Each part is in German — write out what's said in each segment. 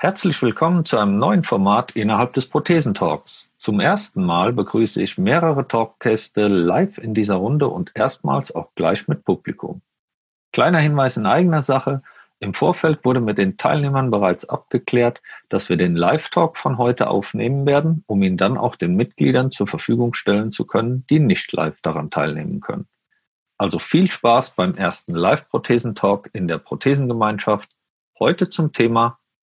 Herzlich willkommen zu einem neuen Format innerhalb des Prothesentalks. Zum ersten Mal begrüße ich mehrere Talkgäste live in dieser Runde und erstmals auch gleich mit Publikum. Kleiner Hinweis in eigener Sache. Im Vorfeld wurde mit den Teilnehmern bereits abgeklärt, dass wir den Live-Talk von heute aufnehmen werden, um ihn dann auch den Mitgliedern zur Verfügung stellen zu können, die nicht live daran teilnehmen können. Also viel Spaß beim ersten Live-Prothesentalk in der Prothesengemeinschaft. Heute zum Thema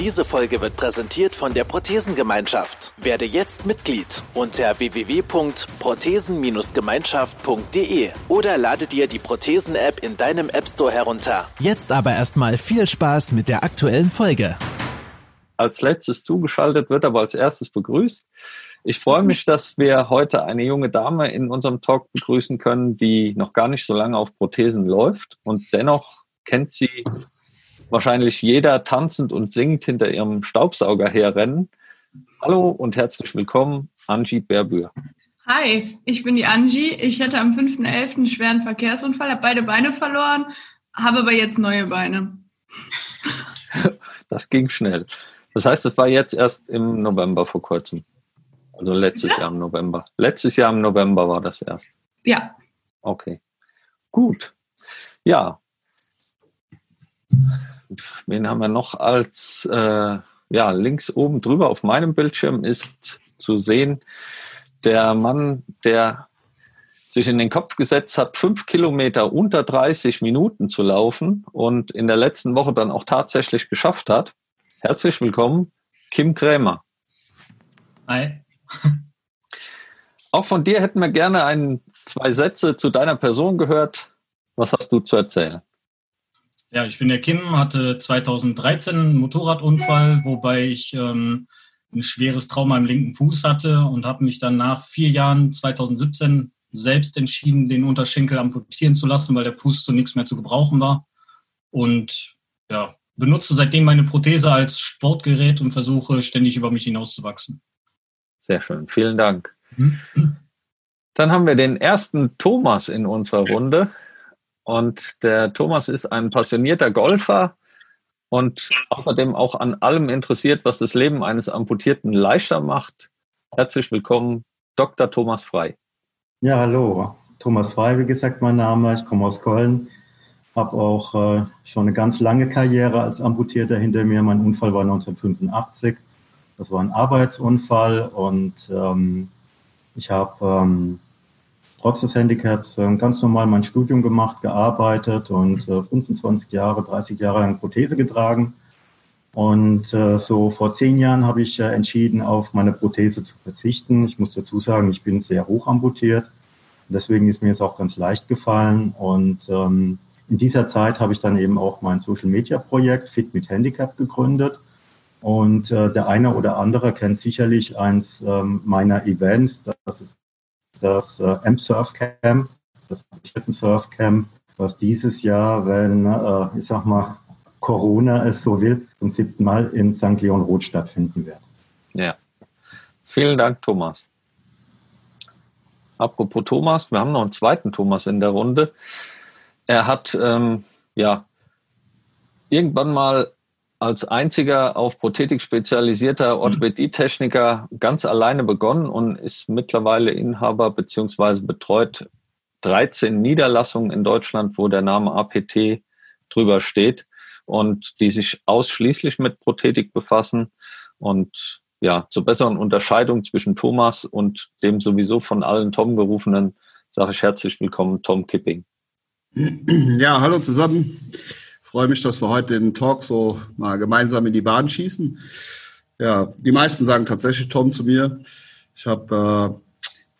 Diese Folge wird präsentiert von der Prothesengemeinschaft. Werde jetzt Mitglied unter www.prothesen-gemeinschaft.de oder lade dir die Prothesen-App in deinem App Store herunter. Jetzt aber erstmal viel Spaß mit der aktuellen Folge. Als letztes zugeschaltet wird aber als erstes begrüßt. Ich freue mich, dass wir heute eine junge Dame in unserem Talk begrüßen können, die noch gar nicht so lange auf Prothesen läuft und dennoch kennt sie wahrscheinlich jeder tanzend und singend hinter ihrem Staubsauger herrennen. Hallo und herzlich willkommen, Angie Berbür. Hi, ich bin die Angie. Ich hatte am 5.11. einen schweren Verkehrsunfall, habe beide Beine verloren, habe aber jetzt neue Beine. Das ging schnell. Das heißt, es war jetzt erst im November vor kurzem. Also letztes ja. Jahr im November. Letztes Jahr im November war das erst. Ja. Okay. Gut. Ja wen haben wir noch als, äh, ja, links oben drüber auf meinem Bildschirm ist zu sehen, der Mann, der sich in den Kopf gesetzt hat, fünf Kilometer unter 30 Minuten zu laufen und in der letzten Woche dann auch tatsächlich geschafft hat. Herzlich willkommen, Kim Krämer. Hi. Auch von dir hätten wir gerne ein, zwei Sätze zu deiner Person gehört. Was hast du zu erzählen? Ja, ich bin der Kim, hatte 2013 einen Motorradunfall, wobei ich ähm, ein schweres Trauma im linken Fuß hatte und habe mich dann nach vier Jahren 2017 selbst entschieden, den Unterschenkel amputieren zu lassen, weil der Fuß zu nichts mehr zu gebrauchen war. Und ja, benutze seitdem meine Prothese als Sportgerät und versuche ständig über mich hinauszuwachsen. Sehr schön, vielen Dank. Mhm. Dann haben wir den ersten Thomas in unserer Runde. Und der Thomas ist ein passionierter Golfer und außerdem auch an allem interessiert, was das Leben eines Amputierten leichter macht. Herzlich willkommen, Dr. Thomas Frei. Ja, hallo. Thomas Frei, wie gesagt, mein Name. Ich komme aus Köln, habe auch äh, schon eine ganz lange Karriere als Amputierter hinter mir. Mein Unfall war 1985. Das war ein Arbeitsunfall und ähm, ich habe ähm, trotz des Handicaps äh, ganz normal mein Studium gemacht, gearbeitet und 25 äh, Jahre, 30 Jahre lang Prothese getragen. Und äh, so vor zehn Jahren habe ich entschieden, auf meine Prothese zu verzichten. Ich muss dazu sagen, ich bin sehr hoch amputiert. Deswegen ist mir es auch ganz leicht gefallen. Und ähm, in dieser Zeit habe ich dann eben auch mein Social Media Projekt Fit mit Handicap gegründet. Und äh, der eine oder andere kennt sicherlich eins ähm, meiner Events. Das ist das äh, M-Surf Camp, das Surf Camp, was dieses Jahr, wenn, äh, ich sag mal, Corona es so will, zum siebten Mal in St. Leon Roth stattfinden wird. Ja. Vielen Dank, Thomas. Apropos Thomas, wir haben noch einen zweiten Thomas in der Runde. Er hat ähm, ja irgendwann mal als einziger auf Prothetik spezialisierter mhm. Orthopädietechniker ganz alleine begonnen und ist mittlerweile Inhaber bzw. betreut 13 Niederlassungen in Deutschland, wo der Name APT drüber steht und die sich ausschließlich mit Prothetik befassen. Und ja, zur besseren Unterscheidung zwischen Thomas und dem sowieso von allen Tom gerufenen, sage ich herzlich willkommen, Tom Kipping. Ja, hallo zusammen freue mich, dass wir heute den Talk so mal gemeinsam in die Bahn schießen. Ja, die meisten sagen tatsächlich Tom zu mir. Ich habe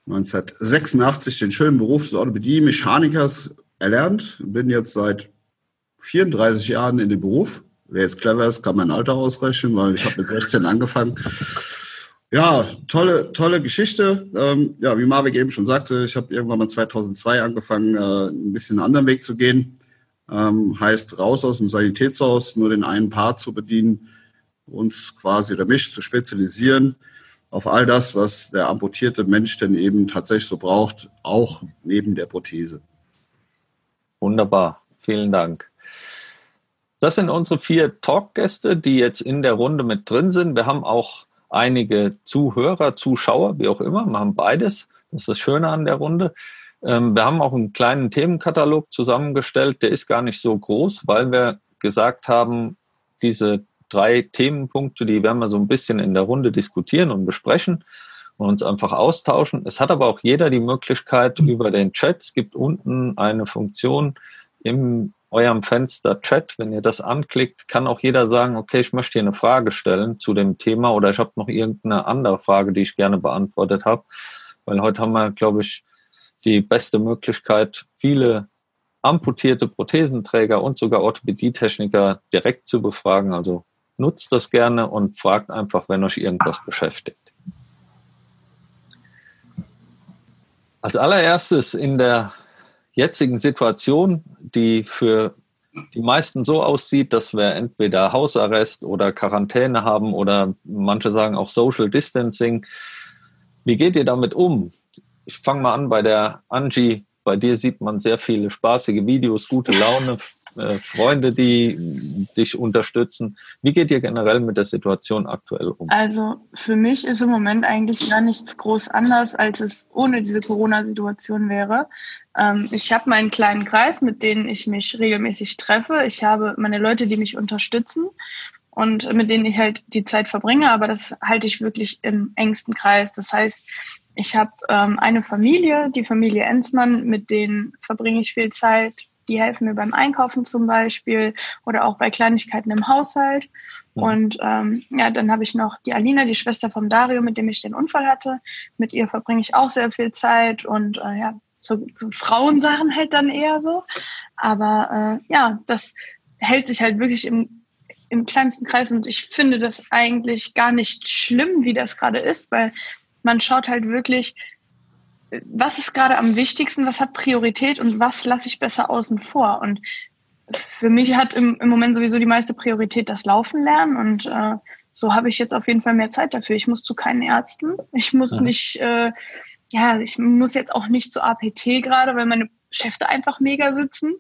äh, 1986 den schönen Beruf des Orthopädie-Mechanikers erlernt. Bin jetzt seit 34 Jahren in dem Beruf. Wer jetzt clever ist, kann mein Alter ausrechnen, weil ich habe mit 16 angefangen. Ja, tolle, tolle Geschichte. Ähm, ja, wie Marvin eben schon sagte, ich habe irgendwann mal 2002 angefangen, äh, ein bisschen einen anderen Weg zu gehen Ähm, heißt raus aus dem Sanitätshaus, nur den einen Part zu bedienen, uns quasi oder mich zu spezialisieren auf all das, was der amputierte Mensch denn eben tatsächlich so braucht, auch neben der Prothese. Wunderbar, vielen Dank. Das sind unsere vier Talkgäste, die jetzt in der Runde mit drin sind. Wir haben auch einige Zuhörer, Zuschauer, wie auch immer. Haben beides. Das ist das Schöne an der Runde. Ähm, wir haben auch einen kleinen Themenkatalog zusammengestellt. Der ist gar nicht so groß, weil wir gesagt haben, diese drei Themenpunkte, die werden wir so ein bisschen in der Runde diskutieren und besprechen und uns einfach austauschen. Es hat aber auch jeder die Möglichkeit über den Chat. Es gibt unten eine Funktion in eurem Fenster Chat. Wenn ihr das anklickt, kann auch jeder sagen, okay, ich möchte hier eine Frage stellen zu dem Thema oder ich habe noch irgendeine andere Frage, die ich gerne beantwortet habe. Weil heute haben wir, glaube ich, die beste Möglichkeit, viele amputierte Prothesenträger und sogar Orthopädietechniker direkt zu befragen. Also nutzt das gerne und fragt einfach, wenn euch irgendwas beschäftigt. Als allererstes in der jetzigen Situation, die für die meisten so aussieht, dass wir entweder Hausarrest oder Quarantäne haben oder manche sagen auch Social Distancing. Wie geht ihr damit um? Ich fange mal an bei der Angie. Bei dir sieht man sehr viele spaßige Videos, gute Laune, äh, Freunde, die dich unterstützen. Wie geht ihr generell mit der Situation aktuell um? Also für mich ist im Moment eigentlich gar nichts groß anders, als es ohne diese Corona-Situation wäre. Ähm, ich habe meinen kleinen Kreis, mit denen ich mich regelmäßig treffe. Ich habe meine Leute, die mich unterstützen und mit denen ich halt die Zeit verbringe, aber das halte ich wirklich im engsten Kreis. Das heißt, ich habe ähm, eine Familie, die Familie Enzmann, mit denen verbringe ich viel Zeit die helfen mir beim Einkaufen zum Beispiel oder auch bei Kleinigkeiten im Haushalt. Ja. Und ähm, ja, dann habe ich noch die Alina, die Schwester von Dario, mit dem ich den Unfall hatte. Mit ihr verbringe ich auch sehr viel Zeit und äh, ja, so, so Frauensachen halt dann eher so. Aber äh, ja, das hält sich halt wirklich im, im kleinsten Kreis und ich finde das eigentlich gar nicht schlimm, wie das gerade ist, weil man schaut halt wirklich, was ist gerade am wichtigsten, was hat Priorität und was lasse ich besser außen vor? Und für mich hat im, im Moment sowieso die meiste Priorität das Laufen lernen und äh, so habe ich jetzt auf jeden Fall mehr Zeit dafür. Ich muss zu keinen Ärzten, ich muss ja. nicht, äh, ja, ich muss jetzt auch nicht zu APT gerade, weil meine Schäfte einfach mega sitzen.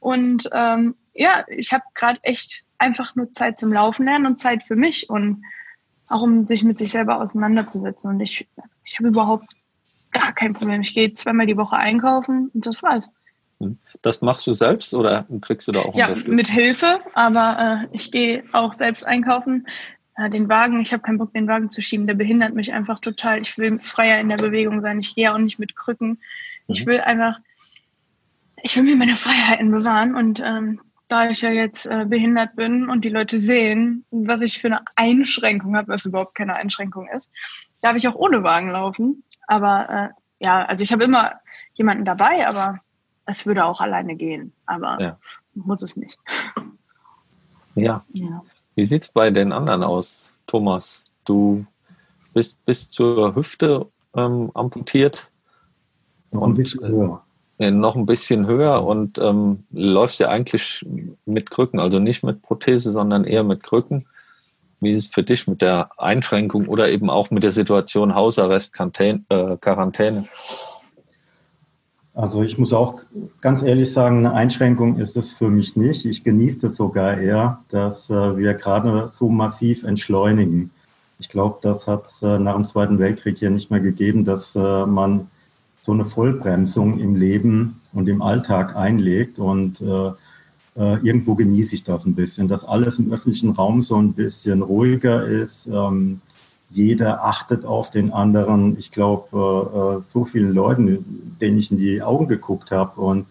Und ähm, ja, ich habe gerade echt einfach nur Zeit zum Laufen lernen und Zeit für mich und auch um sich mit sich selber auseinanderzusetzen. Und ich, ich habe überhaupt gar kein Problem. Ich gehe zweimal die Woche einkaufen und das war's. Hm. Das machst du selbst oder kriegst du da auch Ja, mit Hilfe, aber äh, ich gehe auch selbst einkaufen. Äh, den Wagen, ich habe keinen Bock, den Wagen zu schieben, der behindert mich einfach total. Ich will freier in der Bewegung sein. Ich gehe auch nicht mit Krücken. Mhm. Ich will einfach, ich will mir meine Freiheiten bewahren und ähm, da ich ja jetzt äh, behindert bin und die Leute sehen, was ich für eine Einschränkung habe, was überhaupt keine Einschränkung ist, darf ich auch ohne Wagen laufen. Aber äh, ja, also ich habe immer jemanden dabei, aber es würde auch alleine gehen. Aber ja. muss es nicht. Ja. ja. Wie sieht es bei den anderen aus, Thomas? Du bist bis zur Hüfte ähm, amputiert. Noch ein bisschen äh, höher. Äh, noch ein bisschen höher und ähm, läufst ja eigentlich mit Krücken, also nicht mit Prothese, sondern eher mit Krücken. Wie ist es für dich mit der Einschränkung oder eben auch mit der Situation Hausarrest, äh, Quarantäne? Also ich muss auch ganz ehrlich sagen, eine Einschränkung ist es für mich nicht. Ich genieße es sogar eher, dass äh, wir gerade so massiv entschleunigen. Ich glaube, das hat es nach dem Zweiten Weltkrieg hier nicht mehr gegeben, dass man so eine Vollbremsung im Leben und im Alltag einlegt. Und äh, irgendwo genieße ich das ein bisschen, dass alles im öffentlichen Raum so ein bisschen ruhiger ist. Ähm, jeder achtet auf den anderen. Ich glaube, äh, so vielen Leuten, denen ich in die Augen geguckt habe und,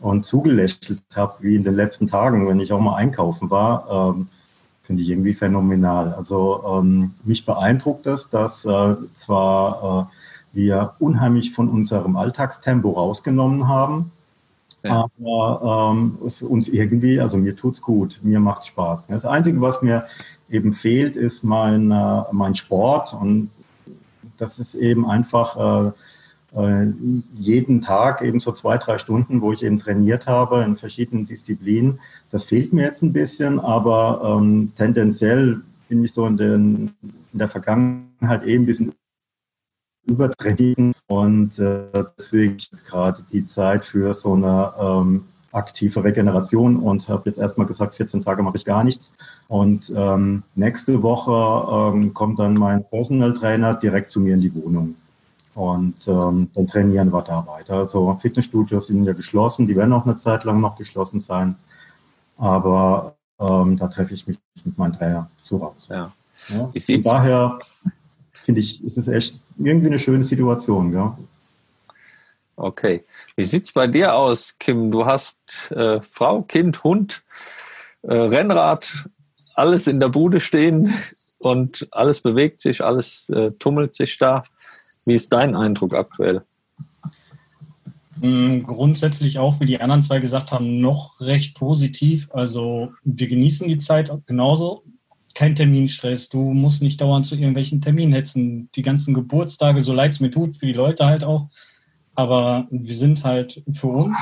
und zugelächelt habe, wie in den letzten Tagen, wenn ich auch mal einkaufen war, ähm, finde ich irgendwie phänomenal. Also ähm, mich beeindruckt es, dass äh, zwar äh, wir unheimlich von unserem Alltagstempo rausgenommen haben, ja. Aber ähm, es uns irgendwie, also mir tut's gut, mir macht's Spaß. Das Einzige, was mir eben fehlt, ist mein, äh, mein Sport und das ist eben einfach äh, äh, jeden Tag eben so zwei, drei Stunden, wo ich eben trainiert habe in verschiedenen Disziplinen. Das fehlt mir jetzt ein bisschen, aber ähm, tendenziell bin ich so in, den, in der Vergangenheit eben ein bisschen übertrainiert und äh, deswegen ist gerade die Zeit für so eine ähm, aktive Regeneration und habe jetzt erstmal gesagt, 14 Tage mache ich gar nichts. Und ähm, nächste Woche ähm, kommt dann mein Personal Trainer direkt zu mir in die Wohnung. Und ähm, dann trainieren wir da weiter. Also Fitnessstudios sind ja geschlossen, die werden auch eine Zeit lang noch geschlossen sein. Aber ähm, da treffe ich mich mit meinem Trainer zu Hause. Ja. Ja? Von daher finde ich, ist es echt irgendwie eine schöne Situation. Ja? Okay. Wie sieht es bei dir aus, Kim? Du hast äh, Frau, Kind, Hund, äh, Rennrad, alles in der Bude stehen und alles bewegt sich, alles äh, tummelt sich da. Wie ist dein Eindruck aktuell? Mm, grundsätzlich auch, wie die anderen zwei gesagt haben, noch recht positiv. Also wir genießen die Zeit genauso. Kein Terminstress. Du musst nicht dauernd zu irgendwelchen Terminen hetzen. Die ganzen Geburtstage, so leid es mir tut, für die Leute halt auch. Aber wir sind halt für uns,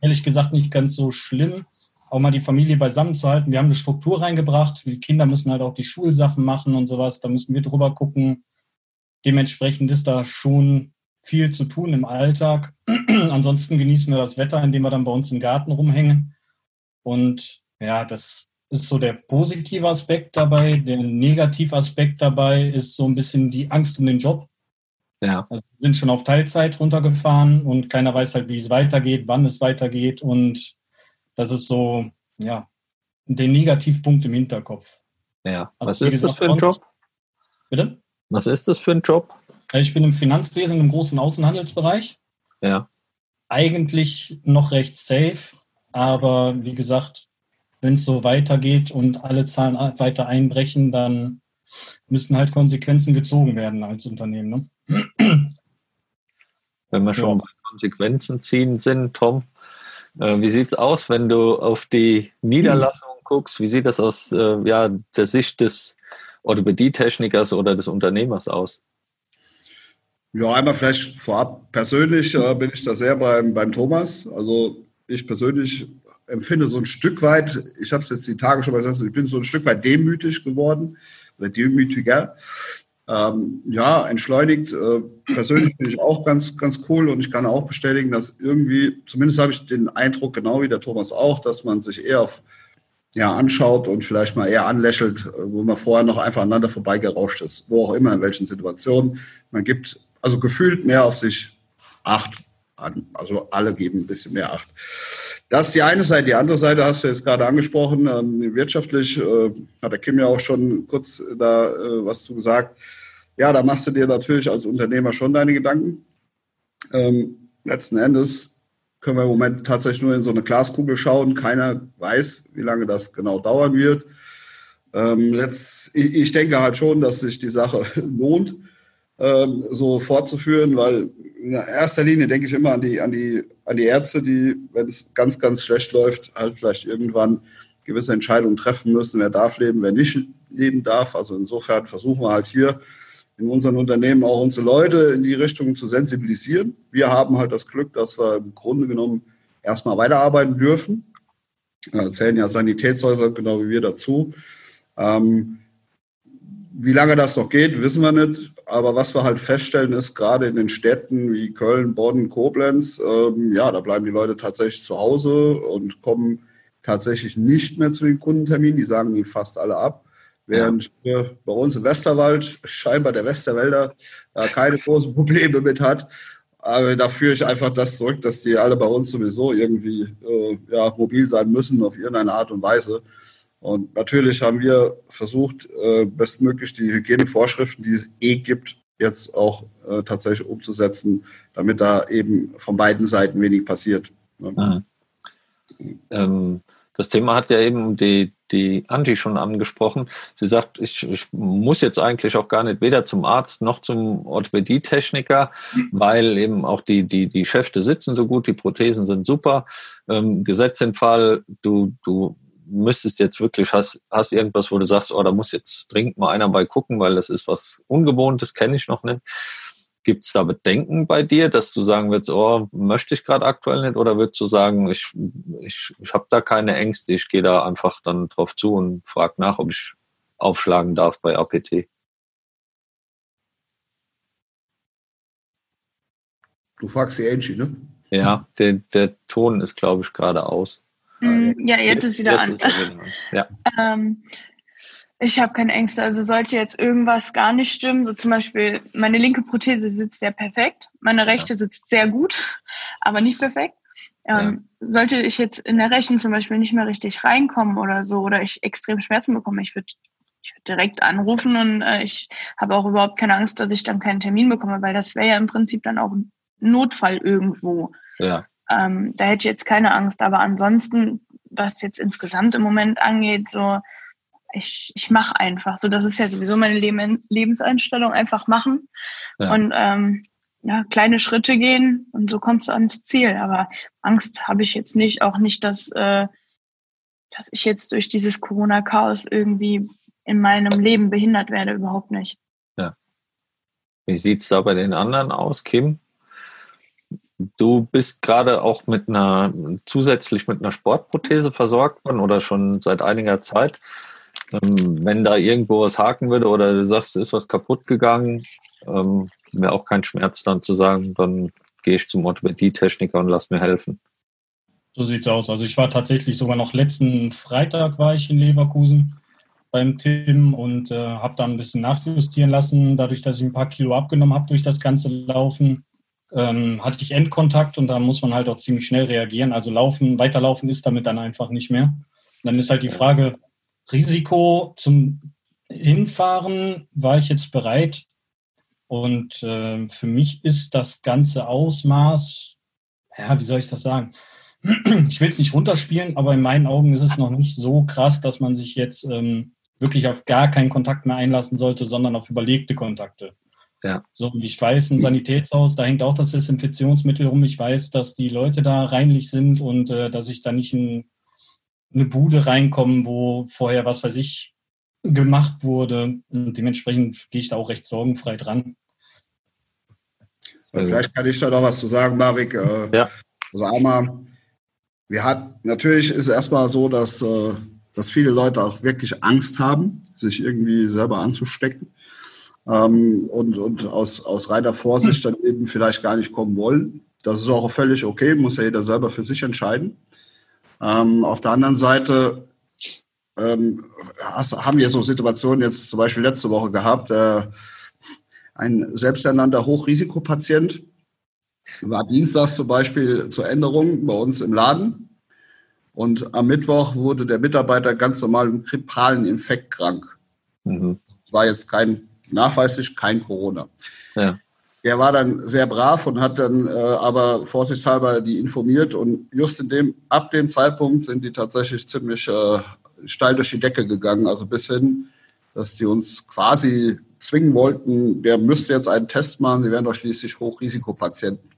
ehrlich gesagt nicht ganz so schlimm, auch mal die Familie beisammen zu halten. Wir haben eine Struktur reingebracht. Die Kinder müssen halt auch die Schulsachen machen und sowas. Da müssen wir drüber gucken Dementsprechend ist da schon viel zu tun im Alltag. Ansonsten genießen wir das Wetter, indem wir dann bei uns im Garten rumhängen. Und ja, das ist so der positive Aspekt dabei. Der negative Aspekt dabei ist so ein bisschen die Angst um den Job. Ja. Also wir sind schon auf Teilzeit runtergefahren und keiner weiß halt, wie es weitergeht, wann es weitergeht. Und das ist so, ja, der Negativpunkt im Hinterkopf. Ja, also, was ist gesagt, das für ein Job? Bitte? Was ist das für ein Job? Ich bin im Finanzwesen im großen Außenhandelsbereich. Ja. Eigentlich noch recht safe, aber wie gesagt, wenn es so weitergeht und alle Zahlen weiter einbrechen, dann müssen halt Konsequenzen gezogen werden als Unternehmen. Ne? Wenn wir schon ja. bei Konsequenzen ziehen sind, Tom, äh, wie sieht es aus, wenn du auf die Niederlassung guckst? Wie sieht das aus äh, ja, der Sicht des Orthopädie-Technikers oder des Unternehmers aus? Ja, einmal vielleicht vorab. Persönlich äh, bin ich da sehr beim, beim Thomas. Also ich persönlich empfinde so ein Stück weit, ich habe es jetzt die Tage schon mal gesagt, ich bin so ein Stück weit demütig geworden oder demütiger. Ähm, ja, entschleunigt. Äh, persönlich bin ich auch ganz, ganz cool und ich kann auch bestätigen, dass irgendwie, zumindest habe ich den Eindruck, genau wie der Thomas auch, dass man sich eher auf ja, anschaut und vielleicht mal eher anlächelt, wo man vorher noch einfach aneinander vorbeigerauscht ist, wo auch immer, in welchen Situationen. Man gibt also gefühlt mehr auf sich Acht an. Also alle geben ein bisschen mehr Acht. Das ist die eine Seite. Die andere Seite hast du jetzt gerade angesprochen. Ähm, wirtschaftlich äh, hat der Kim ja auch schon kurz da äh, was zu gesagt. Ja, da machst du dir natürlich als Unternehmer schon deine Gedanken. Ähm, letzten Endes können wir im Moment tatsächlich nur in so eine Glaskugel schauen. Keiner weiß, wie lange das genau dauern wird. Ähm, ich, denke halt schon, dass sich die Sache lohnt, ähm, so fortzuführen, weil in erster Linie denke ich immer an die, an die, an die Ärzte, die, wenn es ganz, ganz schlecht läuft, halt vielleicht irgendwann gewisse Entscheidungen treffen müssen, wer darf leben, wer nicht leben darf. Also insofern versuchen wir halt hier in unseren Unternehmen auch unsere Leute in die Richtung zu sensibilisieren. Wir haben halt das Glück, dass wir im Grunde genommen erstmal weiterarbeiten dürfen. Da zählen ja Sanitätshäuser genau wie wir dazu. Ähm, wie lange das noch geht, wissen wir nicht. Aber was wir halt feststellen, ist gerade in den Städten wie Köln, Bonn, Koblenz, ähm, ja, da bleiben die Leute tatsächlich zu Hause und kommen tatsächlich nicht mehr zu den Kundenterminen. Die sagen die fast alle ab. Während ja. bei uns im Westerwald scheinbar der Westerwälder da keine großen Probleme mit hat. Aber da führe ich einfach das zurück, dass die alle bei uns sowieso irgendwie äh, ja, mobil sein müssen auf irgendeine Art und Weise. Und natürlich haben wir versucht, äh, bestmöglich die Hygienevorschriften, die es eh gibt, jetzt auch äh, tatsächlich umzusetzen, damit da eben von beiden Seiten wenig passiert. Ne? Mhm. Ähm, das Thema hat ja eben die, die Angie schon angesprochen. Sie sagt, ich, ich muss jetzt eigentlich auch gar nicht weder zum Arzt noch zum Orthopädietechniker, weil eben auch die, die, die Schäfte sitzen so gut, die Prothesen sind super. Ähm, Gesetz im Fall, du, du müsstest jetzt wirklich, hast, hast irgendwas, wo du sagst, oh, da muss jetzt dringend mal einer bei gucken, weil das ist was Ungewohntes, kenne ich noch nicht. Gibt es da Bedenken bei dir, dass du sagen willst, oh, möchte ich gerade aktuell nicht? Oder würdest du sagen, ich, ich, ich habe da keine Ängste, ich gehe da einfach dann drauf zu und frage nach, ob ich aufschlagen darf bei APT? Du fragst die Angie, ne? Ja, der, der Ton ist, glaube ich, gerade aus. Mm, ja, jetzt, jetzt ist wieder jetzt an. Ist ja. ähm, ich habe keine Ängste. Also sollte jetzt irgendwas gar nicht stimmen, so zum Beispiel meine linke Prothese sitzt ja perfekt, meine rechte ja. sitzt sehr gut, aber nicht perfekt. Ähm, ja. Sollte ich jetzt in der rechten zum Beispiel nicht mehr richtig reinkommen oder so oder ich extrem Schmerzen bekomme, ich würde ich würd direkt anrufen und äh, ich habe auch überhaupt keine Angst, dass ich dann keinen Termin bekomme, weil das wäre ja im Prinzip dann auch ein Notfall irgendwo. Ja. Ähm, da hätte ich jetzt keine Angst. Aber ansonsten, was jetzt insgesamt im Moment angeht, so ich, ich mache einfach. So, das ist ja sowieso meine Leben, Lebenseinstellung, einfach machen. Ja. Und ähm, ja, kleine Schritte gehen und so kommst du ans Ziel. Aber Angst habe ich jetzt nicht, auch nicht, dass, äh, dass ich jetzt durch dieses Corona-Chaos irgendwie in meinem Leben behindert werde, überhaupt nicht. Ja. Wie sieht's da bei den anderen aus, Kim? Du bist gerade auch mit einer zusätzlich mit einer Sportprothese versorgt worden oder schon seit einiger Zeit. Ähm, wenn da irgendwo was haken würde oder du sagst, ist was kaputt gegangen, ähm, wäre auch kein Schmerz dann zu sagen, dann gehe ich zum Orthopädie-Techniker und lass mir helfen. So sieht's aus. Also ich war tatsächlich sogar noch letzten Freitag war ich in Leverkusen beim Tim und äh, habe da ein bisschen nachjustieren lassen, dadurch, dass ich ein paar Kilo abgenommen habe durch das ganze Laufen. Ähm, hatte ich Endkontakt und da muss man halt auch ziemlich schnell reagieren. Also laufen, weiterlaufen ist damit dann einfach nicht mehr. dann ist halt die Frage, Risiko zum Hinfahren war ich jetzt bereit. Und äh, für mich ist das ganze Ausmaß, ja, wie soll ich das sagen? Ich will es nicht runterspielen, aber in meinen Augen ist es noch nicht so krass, dass man sich jetzt ähm, wirklich auf gar keinen Kontakt mehr einlassen sollte, sondern auf überlegte Kontakte. Ja. So, ich weiß, ein Sanitätshaus, da hängt auch das Desinfektionsmittel rum. Ich weiß, dass die Leute da reinlich sind und äh, dass ich da nicht in eine Bude reinkommen, wo vorher, was weiß ich, gemacht wurde. Und dementsprechend gehe ich da auch recht sorgenfrei dran. Also, Vielleicht kann ich da noch was zu sagen, Marek. Äh, ja. Also einmal, wir hatten, natürlich ist es erstmal so, dass, äh, dass viele Leute auch wirklich Angst haben, sich irgendwie selber anzustecken. Ähm, und, und aus, aus reiner Vorsicht dann eben vielleicht gar nicht kommen wollen. Das ist auch völlig okay, muss ja jeder selber für sich entscheiden. Ähm, auf der anderen Seite ähm, hast, haben wir so Situationen jetzt zum Beispiel letzte Woche gehabt. Äh, ein selbsternannter Hochrisikopatient war dienstags zum Beispiel zur Änderung bei uns im Laden. Und am Mittwoch wurde der Mitarbeiter ganz normal im grippalen Infekt krank. Mhm. War jetzt kein, nachweislich kein Corona. Ja. Der war dann sehr brav und hat dann äh, aber vorsichtshalber die informiert und just in dem, ab dem Zeitpunkt sind die tatsächlich ziemlich äh, steil durch die Decke gegangen, also bis hin, dass die uns quasi zwingen wollten, der müsste jetzt einen Test machen, sie wären doch schließlich Hochrisikopatienten.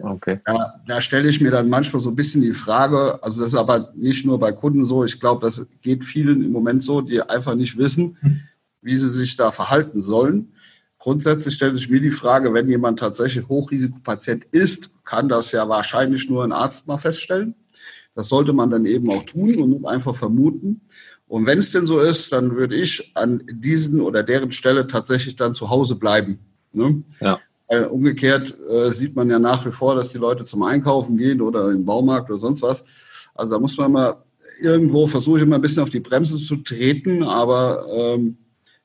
Okay. Da, da stelle ich mir dann manchmal so ein bisschen die Frage, also das ist aber nicht nur bei Kunden so, ich glaube, das geht vielen im Moment so, die einfach nicht wissen, hm. Wie sie sich da verhalten sollen. Grundsätzlich stellt sich mir die Frage, wenn jemand tatsächlich Hochrisikopatient ist, kann das ja wahrscheinlich nur ein Arzt mal feststellen. Das sollte man dann eben auch tun und nicht einfach vermuten. Und wenn es denn so ist, dann würde ich an diesen oder deren Stelle tatsächlich dann zu Hause bleiben. Ne? Ja. Umgekehrt äh, sieht man ja nach wie vor, dass die Leute zum Einkaufen gehen oder im Baumarkt oder sonst was. Also da muss man mal irgendwo versuche ich immer ein bisschen auf die Bremse zu treten, aber ähm,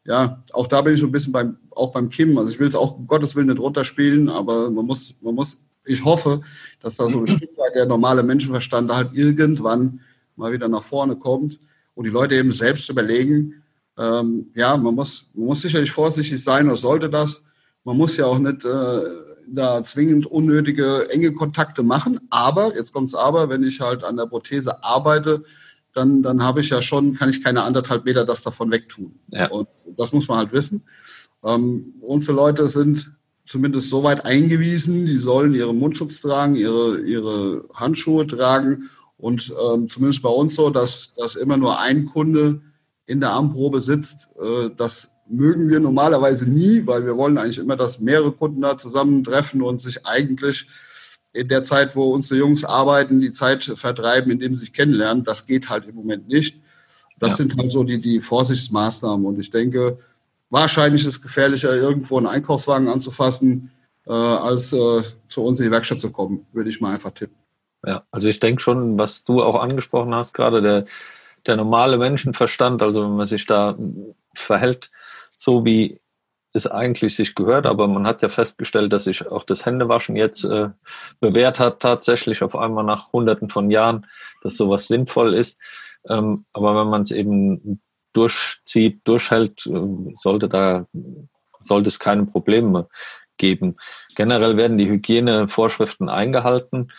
ja, auch da bin ich so ein bisschen beim, auch beim Kim. Also ich will es auch um Gottes Willen nicht runterspielen, aber man muss, man muss, ich hoffe, dass da so ein Stück weit der normale Menschenverstand halt irgendwann mal wieder nach vorne kommt und die Leute eben selbst überlegen, ähm, ja, man muss, man muss sicherlich vorsichtig sein, oder sollte das. Man muss ja auch nicht äh, da zwingend unnötige enge Kontakte machen. Aber, jetzt kommt's aber, wenn ich halt an der Prothese arbeite, dann, dann habe ich ja schon, kann ich keine anderthalb Meter das davon wegtun. Ja. Und das muss man halt wissen. Ähm, unsere Leute sind zumindest so weit eingewiesen, die sollen ihren Mundschutz tragen, ihre, ihre Handschuhe tragen und ähm, zumindest bei uns so, dass, dass immer nur ein Kunde in der Armprobe sitzt. Äh, das mögen wir normalerweise nie, weil wir wollen eigentlich immer, dass mehrere Kunden da zusammentreffen und sich eigentlich in der Zeit, wo unsere Jungs arbeiten, die Zeit vertreiben, indem sie sich kennenlernen. Das geht halt im Moment nicht. Das ja. sind halt so die, die Vorsichtsmaßnahmen. Und ich denke, wahrscheinlich ist es gefährlicher, irgendwo einen Einkaufswagen anzufassen, äh, als äh, zu uns in die Werkstatt zu kommen, würde ich mal einfach tippen. Ja, also ich denke schon, was du auch angesprochen hast, gerade der, der normale Menschenverstand, also wenn man sich da verhält, so wie es eigentlich sich gehört, aber man hat ja festgestellt, dass sich auch das Händewaschen jetzt äh, bewährt hat, tatsächlich auf einmal nach hunderten von Jahren, dass sowas sinnvoll ist. Ähm, aber wenn man es eben durchzieht, durchhält, äh, sollte da sollte es keine Probleme geben. Generell werden die Hygienevorschriften eingehalten.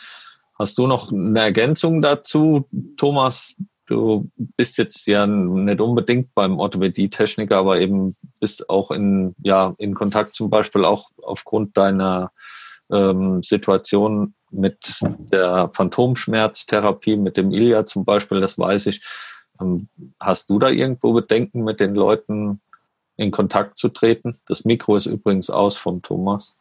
Hast du noch eine Ergänzung dazu, Thomas? Du bist jetzt ja nicht unbedingt beim Orthopädie-Techniker, aber eben bist auch in, ja, in Kontakt zum Beispiel auch aufgrund deiner ähm, Situation mit der Phantomschmerztherapie, mit dem Ilia zum Beispiel, das weiß ich. Ähm, hast du da irgendwo Bedenken, mit den Leuten in Kontakt zu treten? Das Mikro ist übrigens aus vom Thomas.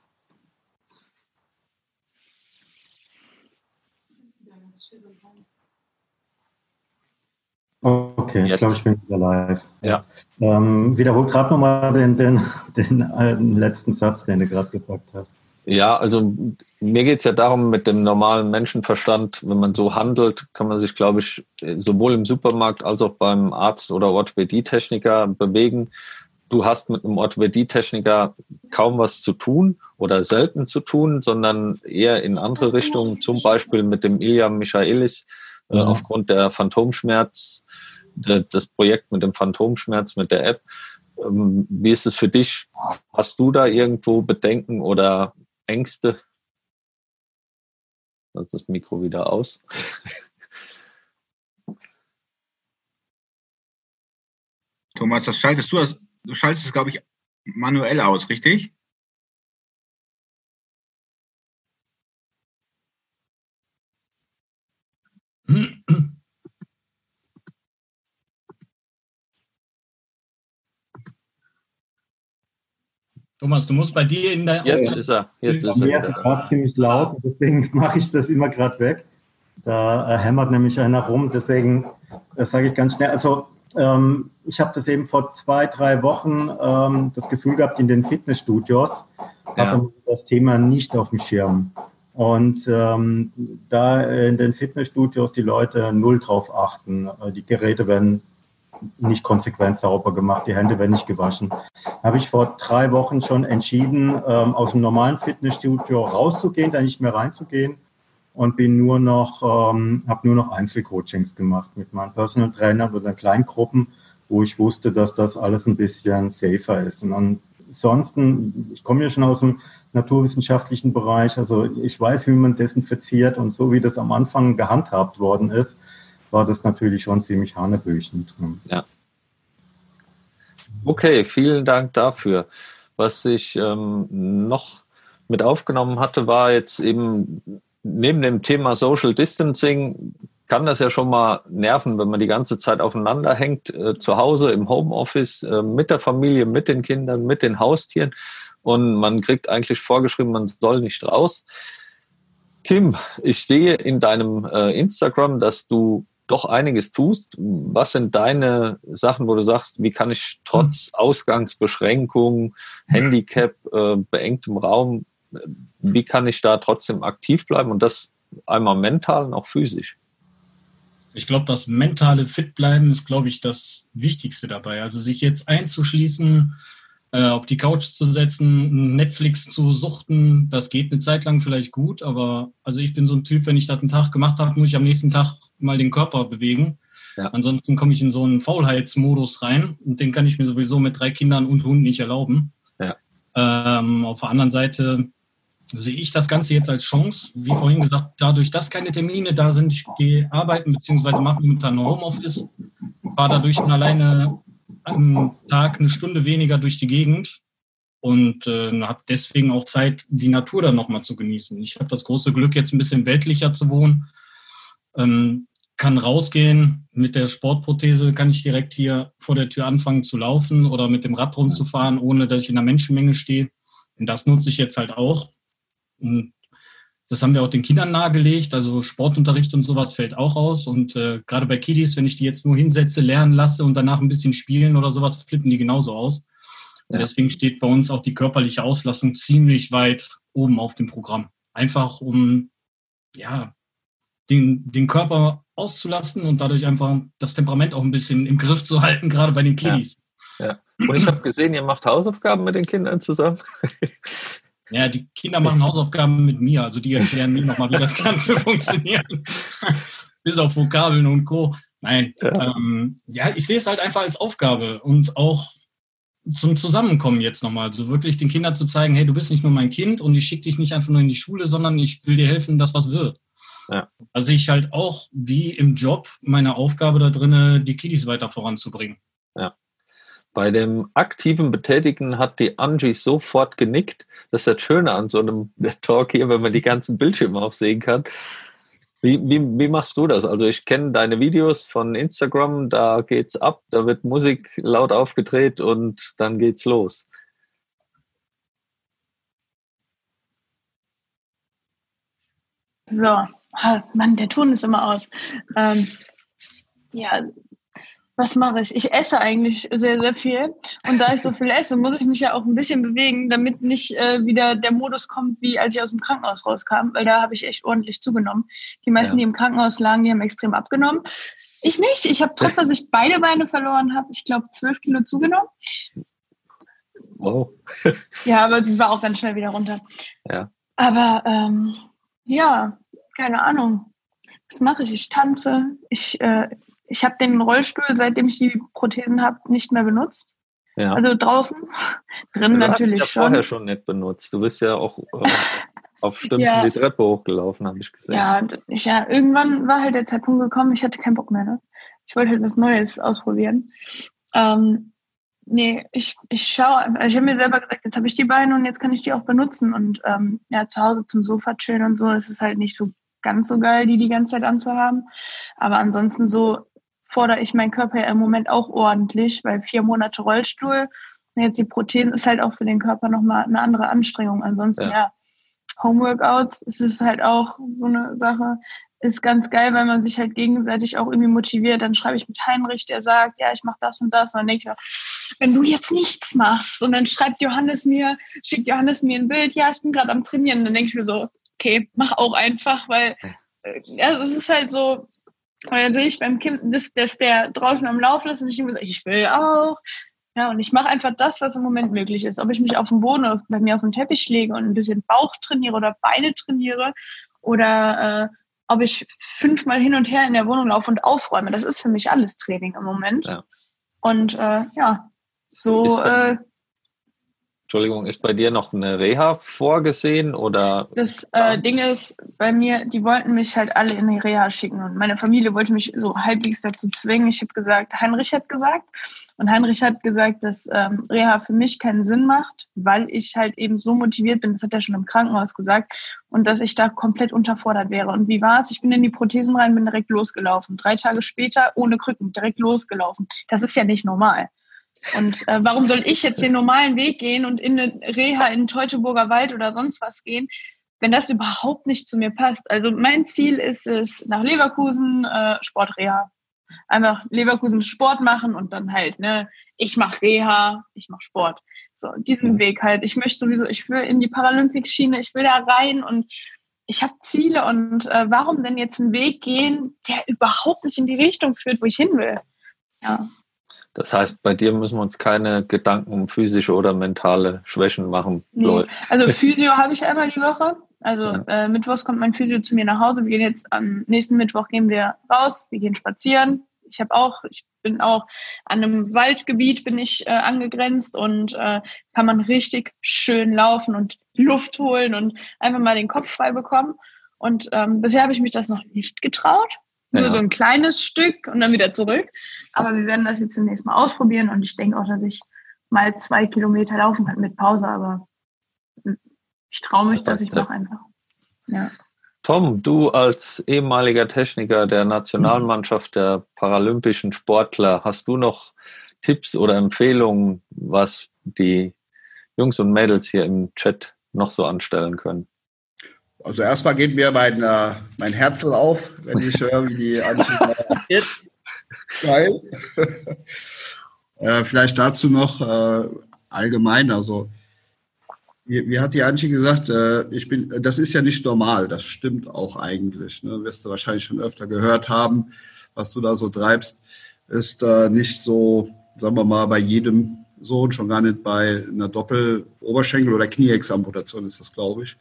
Okay, Jetzt. ich glaube, ich bin wieder live. Ja. Ähm, wiederhol gerade nochmal den, den, den, den letzten Satz, den du gerade gesagt hast. Ja, also mir geht es ja darum, mit dem normalen Menschenverstand, wenn man so handelt, kann man sich, glaube ich, sowohl im Supermarkt als auch beim Arzt oder Orthopädietechniker bewegen. Du hast mit einem Orthopädietechniker kaum was zu tun oder selten zu tun, sondern eher in andere Richtungen, zum Beispiel mit dem Ilya Michaelis äh, ja. aufgrund der Phantomschmerz das Projekt mit dem Phantomschmerz, mit der App. Ähm, wie ist es für dich? Hast du da irgendwo Bedenken oder Ängste? Ist das Mikro wieder aus. Thomas, das schaltest du, du schaltest es, glaube ich, manuell aus, richtig? Thomas, du musst bei dir in der. Jetzt ist er. Jetzt ist er. Jetzt war ziemlich laut, deswegen mache ich das immer gerade weg. Da äh, hämmert nämlich einer rum, deswegen das sage ich ganz schnell. Also, ähm, ich habe das eben vor zwei, drei Wochen ähm, das Gefühl gehabt, in den Fitnessstudios ja. hatte das Thema nicht auf dem Schirm. Und ähm, da in den Fitnessstudios die Leute null drauf achten, äh, die Geräte werden nicht konsequent sauber gemacht, die Hände werden nicht gewaschen. Habe ich vor drei Wochen schon entschieden, ähm, aus dem normalen Fitnessstudio rauszugehen, da nicht mehr reinzugehen und bin nur noch, ähm, habe nur noch Einzelcoachings gemacht mit meinen Personal Trainern oder Kleingruppen, wo ich wusste, dass das alles ein bisschen safer ist. Und ansonsten, ich komme ja schon aus dem naturwissenschaftlichen Bereich, also ich weiß, wie man desinfiziert und so wie das am Anfang gehandhabt worden ist, war das natürlich schon ziemlich hanebüchend. Ja. Okay, vielen Dank dafür. Was ich ähm, noch mit aufgenommen hatte, war jetzt eben neben dem Thema Social Distancing kann das ja schon mal nerven, wenn man die ganze Zeit aufeinander hängt, äh, zu Hause im Homeoffice, äh, mit der Familie, mit den Kindern, mit den Haustieren und man kriegt eigentlich vorgeschrieben, man soll nicht raus. Kim, ich sehe in deinem äh, Instagram, dass du doch einiges tust. Was sind deine Sachen, wo du sagst, wie kann ich trotz hm. Ausgangsbeschränkungen, Handicap, äh, beengtem Raum, wie kann ich da trotzdem aktiv bleiben und das einmal mental und auch physisch? Ich glaube, das mentale Fitbleiben ist, glaube ich, das Wichtigste dabei. Also sich jetzt einzuschließen, äh, auf die Couch zu setzen, Netflix zu suchten, das geht eine Zeit lang vielleicht gut, aber also ich bin so ein Typ, wenn ich das einen Tag gemacht habe, muss ich am nächsten Tag mal den Körper bewegen. Ja. Ansonsten komme ich in so einen Faulheitsmodus rein und den kann ich mir sowieso mit drei Kindern und Hunden nicht erlauben. Ja. Ähm, auf der anderen Seite sehe ich das Ganze jetzt als Chance. Wie vorhin gesagt, dadurch, dass keine Termine da sind, ich gehe arbeiten bzw. mache momentan Homeoffice, war dadurch schon alleine am Tag eine Stunde weniger durch die Gegend und äh, habe deswegen auch Zeit, die Natur dann nochmal zu genießen. Ich habe das große Glück, jetzt ein bisschen weltlicher zu wohnen. Ähm, kann rausgehen. Mit der Sportprothese kann ich direkt hier vor der Tür anfangen zu laufen oder mit dem Rad rumzufahren, ohne dass ich in einer Menschenmenge stehe. Und das nutze ich jetzt halt auch. Und das haben wir auch den Kindern nahegelegt. Also Sportunterricht und sowas fällt auch aus. Und äh, gerade bei Kiddies, wenn ich die jetzt nur hinsetze, lernen lasse und danach ein bisschen spielen oder sowas, flippen die genauso aus. Ja. deswegen steht bei uns auch die körperliche Auslastung ziemlich weit oben auf dem Programm. Einfach um ja, den, den Körper auszulassen und dadurch einfach das Temperament auch ein bisschen im Griff zu halten, gerade bei den Kiddies. Ja. ja. Und ich habe gesehen, ihr macht Hausaufgaben mit den Kindern zusammen. Ja, die Kinder machen Hausaufgaben mit mir, also die erklären mir nochmal, wie das Ganze funktioniert. Bis auf Vokabeln und Co. Nein, ja. Ähm, ja, ich sehe es halt einfach als Aufgabe und auch zum Zusammenkommen jetzt nochmal. So also wirklich den Kindern zu zeigen, hey, du bist nicht nur mein Kind und ich schicke dich nicht einfach nur in die Schule, sondern ich will dir helfen, dass was wird. Ja. Also ich halt auch wie im Job meine Aufgabe da drinne, die Kiddies weiter voranzubringen. Ja. Bei dem aktiven Betätigen hat die Angie sofort genickt. Das ist das Schöne an so einem Talk hier, wenn man die ganzen Bildschirme auch sehen kann. Wie, wie, wie machst du das? Also ich kenne deine Videos von Instagram, da geht's ab, da wird Musik laut aufgedreht und dann geht's los. So, Mann, der Ton ist immer aus. Ähm, ja, was mache ich? Ich esse eigentlich sehr, sehr viel. Und da ich so viel esse, muss ich mich ja auch ein bisschen bewegen, damit nicht äh, wieder der Modus kommt, wie als ich aus dem Krankenhaus rauskam, weil da habe ich echt ordentlich zugenommen. Die meisten, ja. die im Krankenhaus lagen, die haben extrem abgenommen. Ich nicht. Ich habe trotz, dass ich beide Beine verloren habe, ich glaube, zwölf Kilo zugenommen. Wow. ja, aber sie war auch ganz schnell wieder runter. Ja. Aber ähm, ja, keine Ahnung. Was mache ich? Ich tanze. Ich äh, ich habe den Rollstuhl, seitdem ich die Prothesen habe, nicht mehr benutzt. Ja. Also draußen, drin du natürlich hast ja vorher schon nicht benutzt. Du bist ja auch äh, auf Stümpfen ja. die Treppe hochgelaufen, habe ich gesehen. Ja, ich, ja, irgendwann war halt der Zeitpunkt gekommen, ich hatte keinen Bock mehr. Ne? Ich wollte halt was Neues ausprobieren. Ähm, nee, ich, ich schaue, also ich habe mir selber gesagt, jetzt habe ich die Beine und jetzt kann ich die auch benutzen. Und ähm, ja, zu Hause zum Sofa chillen und so, ist es halt nicht so ganz so geil, die die ganze Zeit anzuhaben. Aber ansonsten so fordere ich meinen Körper ja im Moment auch ordentlich, weil vier Monate Rollstuhl und jetzt die Prothesen ist halt auch für den Körper nochmal eine andere Anstrengung. Ansonsten, ja, ja Homeworkouts, es ist halt auch so eine Sache, ist ganz geil, weil man sich halt gegenseitig auch irgendwie motiviert. Dann schreibe ich mit Heinrich, der sagt, ja, ich mache das und das. Und dann denke ich mir, wenn du jetzt nichts machst und dann schreibt Johannes mir, schickt Johannes mir ein Bild, ja, ich bin gerade am Trainieren. Dann denke ich mir so, okay, mach auch einfach, weil ja, es ist halt so, und dann sehe ich beim Kind, dass, dass der draußen am Laufen ist und ich immer ich will auch. Ja, und ich mache einfach das, was im Moment möglich ist. Ob ich mich auf dem Boden oder bei mir auf dem Teppich lege und ein bisschen Bauch trainiere oder Beine trainiere oder äh, ob ich fünfmal hin und her in der Wohnung laufe und aufräume. Das ist für mich alles Training im Moment. Ja. Und äh, ja, so äh, Entschuldigung, ist bei dir noch eine Reha vorgesehen oder? Das äh, Ding ist, bei mir, die wollten mich halt alle in die Reha schicken und meine Familie wollte mich so halbwegs dazu zwingen. Ich habe gesagt, Heinrich hat gesagt und Heinrich hat gesagt, dass ähm, Reha für mich keinen Sinn macht, weil ich halt eben so motiviert bin, das hat er schon im Krankenhaus gesagt und dass ich da komplett unterfordert wäre. Und wie war es? Ich bin in die Prothesen rein, bin direkt losgelaufen. Drei Tage später ohne Krücken, direkt losgelaufen. Das ist ja nicht normal. Und äh, warum soll ich jetzt den normalen Weg gehen und in eine Reha in Teutoburger Wald oder sonst was gehen, wenn das überhaupt nicht zu mir passt? Also mein Ziel ist es, nach Leverkusen äh, Sportreha. Einfach Leverkusen Sport machen und dann halt, ne, ich mache Reha, ich mache Sport. So, diesen mhm. Weg halt. Ich möchte sowieso, ich will in die Paralympic-Schiene, ich will da rein und ich habe Ziele und äh, warum denn jetzt einen Weg gehen, der überhaupt nicht in die Richtung führt, wo ich hin will? Ja. Das heißt, bei dir müssen wir uns keine Gedanken um physische oder mentale Schwächen machen. Nee. Also Physio habe ich einmal die Woche. Also ja. äh, Mittwochs kommt mein Physio zu mir nach Hause. Wir gehen jetzt am nächsten Mittwoch gehen wir raus, wir gehen spazieren. Ich habe auch, ich bin auch an einem Waldgebiet bin ich äh, angegrenzt und äh, kann man richtig schön laufen und Luft holen und einfach mal den Kopf frei bekommen. Und ähm, bisher habe ich mich das noch nicht getraut. Nur ja. so ein kleines Stück und dann wieder zurück. Aber wir werden das jetzt zunächst mal ausprobieren und ich denke auch, dass ich mal zwei Kilometer laufen kann mit Pause, aber ich traue mich, dass ich doch einfach. Ja. Tom, du als ehemaliger Techniker der Nationalmannschaft der paralympischen Sportler, hast du noch Tipps oder Empfehlungen, was die Jungs und Mädels hier im Chat noch so anstellen können? Also erstmal geht mir mein, äh, mein Herzl auf, wenn ich höre, wie die Anstiege Geil. äh, vielleicht dazu noch äh, allgemein, also wie, wie, hat die Antje gesagt, äh, ich bin, das ist ja nicht normal, das stimmt auch eigentlich. Ne? Wirst du wahrscheinlich schon öfter gehört haben, was du da so treibst, ist äh, nicht so, sagen wir mal, bei jedem so und schon gar nicht bei einer Doppel-Oberschenkel- oder Knieexamputation ist das, glaube ich.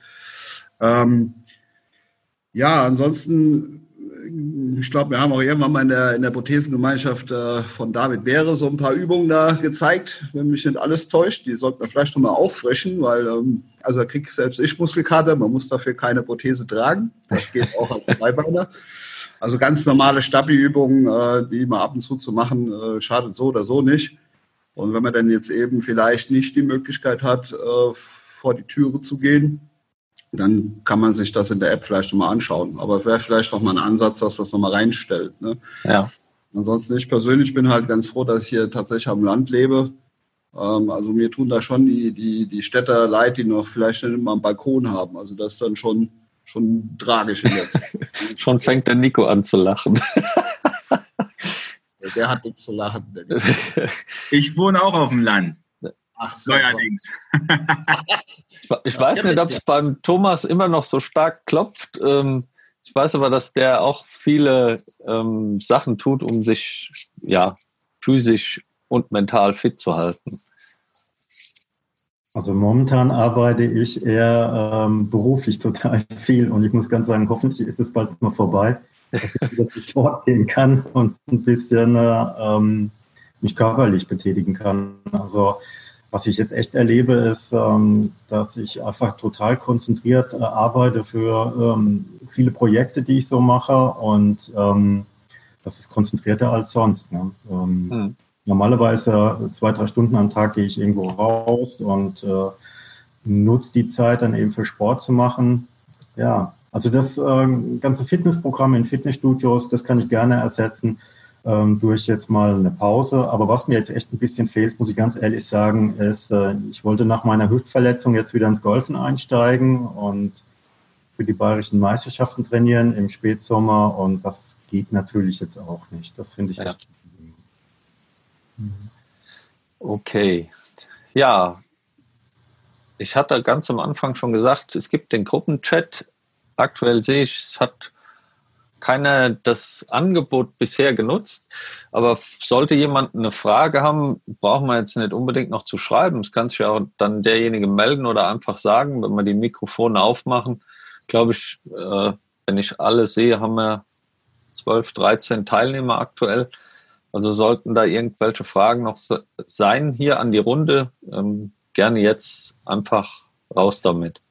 Ähm, ja, ansonsten ich glaube, wir haben auch irgendwann mal in der, in der Prothesengemeinschaft äh, von David Beere so ein paar Übungen da gezeigt, wenn mich nicht alles täuscht. Die sollten wir vielleicht nochmal auffrischen, weil, ähm, also da kriege selbst ich Muskelkater, man muss dafür keine Prothese tragen. Das geht auch als Zweibeiner. Also ganz normale Stabi-Übungen, äh, die mal ab und zu zu machen, äh, schadet so oder so nicht. Und wenn man dann jetzt eben vielleicht nicht die Möglichkeit hat, äh, vor die Türe zu gehen, dann kann man sich das in der App vielleicht nochmal anschauen. Aber wäre vielleicht noch mal ein Ansatz, dass man es nochmal reinstellt. Ne? Ja. Ansonsten, ich persönlich bin halt ganz froh, dass ich hier tatsächlich am Land lebe. Ähm, also mir tun da schon die, die, die Städter leid, die noch vielleicht nicht mal einen Balkon haben. Also das ist dann schon, schon tragisch in der Zeit. schon fängt der Nico an zu lachen. der hat nichts zu lachen. Ich wohne auch auf dem Land. Ach, neuerdings. ich, ich weiß nicht, ob es beim Thomas immer noch so stark klopft. Ähm, ich weiß aber, dass der auch viele ähm, Sachen tut, um sich ja physisch und mental fit zu halten. Also momentan arbeite ich eher ähm, beruflich total viel und ich muss ganz sagen, hoffentlich ist es bald mal vorbei, dass ich wieder fortgehen kann und ein bisschen äh, ähm, mich körperlich betätigen kann. Also was ich jetzt echt erlebe, ist, ähm, dass ich einfach total konzentriert äh, arbeite für ähm, viele Projekte, die ich so mache und ähm, das ist konzentrierter als sonst. Ne? Mhm. Normalerweise zwei, drei Stunden am Tag gehe ich irgendwo raus und äh, nutze die Zeit dann eben für Sport zu machen. Ja, also das ganze Fitnessprogramm in Fitnessstudios, das kann ich gerne ersetzen durch jetzt mal eine Pause. Aber was mir jetzt echt ein bisschen fehlt, muss ich ganz ehrlich sagen, ist, äh, ich wollte nach meiner Hüftverletzung jetzt wieder ins Golfen einsteigen und für die bayerischen Meisterschaften trainieren im Spätsommer und das geht natürlich jetzt auch nicht. Das finde ich ja. echt. Okay. Ja, ich hatte ganz am Anfang schon gesagt, es gibt den Gruppenchat. Aktuell sehe ich, es hat keiner das Angebot bisher genutzt. Aber sollte jemand eine Frage haben, brauchen wir jetzt nicht unbedingt noch zu schreiben. Es kann sich ja auch dann derjenige melden oder einfach sagen, wenn wir die Mikrofone aufmachen. Glaube ich, äh, wenn ich alle sehe, haben wir 12, 13 Teilnehmer aktuell. Also sollten da irgendwelche Fragen noch sein hier an die Runde, ähm, gerne jetzt einfach raus damit.